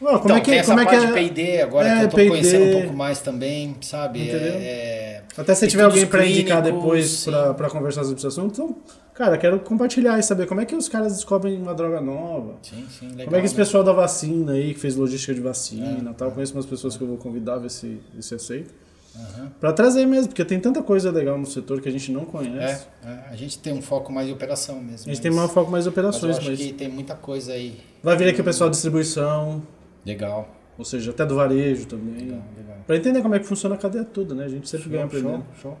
Bom, como então, é que, tem essa como é parte que é... de P&D agora é, que eu tô P&D, conhecendo um pouco mais também, sabe? Entendeu? É, Até se tiver alguém para indicar depois para conversar sobre esse assunto, então Cara, quero compartilhar e saber como é que os caras descobrem uma droga nova. Sim, sim, legal. Como é que esse né? pessoal da vacina aí, que fez logística de vacina é, tal, é, conheço umas pessoas é. que eu vou convidar, ver se isso é aceito. Uhum. Para trazer mesmo, porque tem tanta coisa legal no setor que a gente não conhece. É, é. a gente tem um foco mais em operação mesmo. A gente mas, tem um foco mais em operações, mas. Eu acho mas... que tem muita coisa aí. Vai vir aqui o pessoal de distribuição. Legal. Ou seja, até do varejo também. Legal, legal. Para entender como é que funciona a cadeia toda, né? A gente sempre show, ganha aprendendo. Show, show.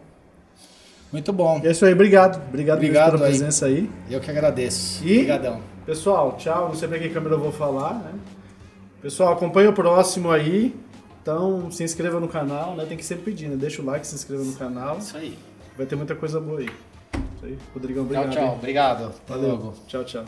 Muito bom. E é isso aí, obrigado. Obrigado, obrigado pela presença aí. Eu que agradeço. E, Obrigadão. Pessoal, tchau. Não sei para que câmera eu vou falar, né? Pessoal, acompanha o próximo aí. Então, se inscreva no canal, né? Tem que sempre pedir, né? Deixa o like, se inscreva no canal. Isso aí. Vai ter muita coisa boa aí. Isso aí. Rodrigão, obrigado. Tchau, tchau. Obrigado. Até Valeu. logo. Tchau, tchau.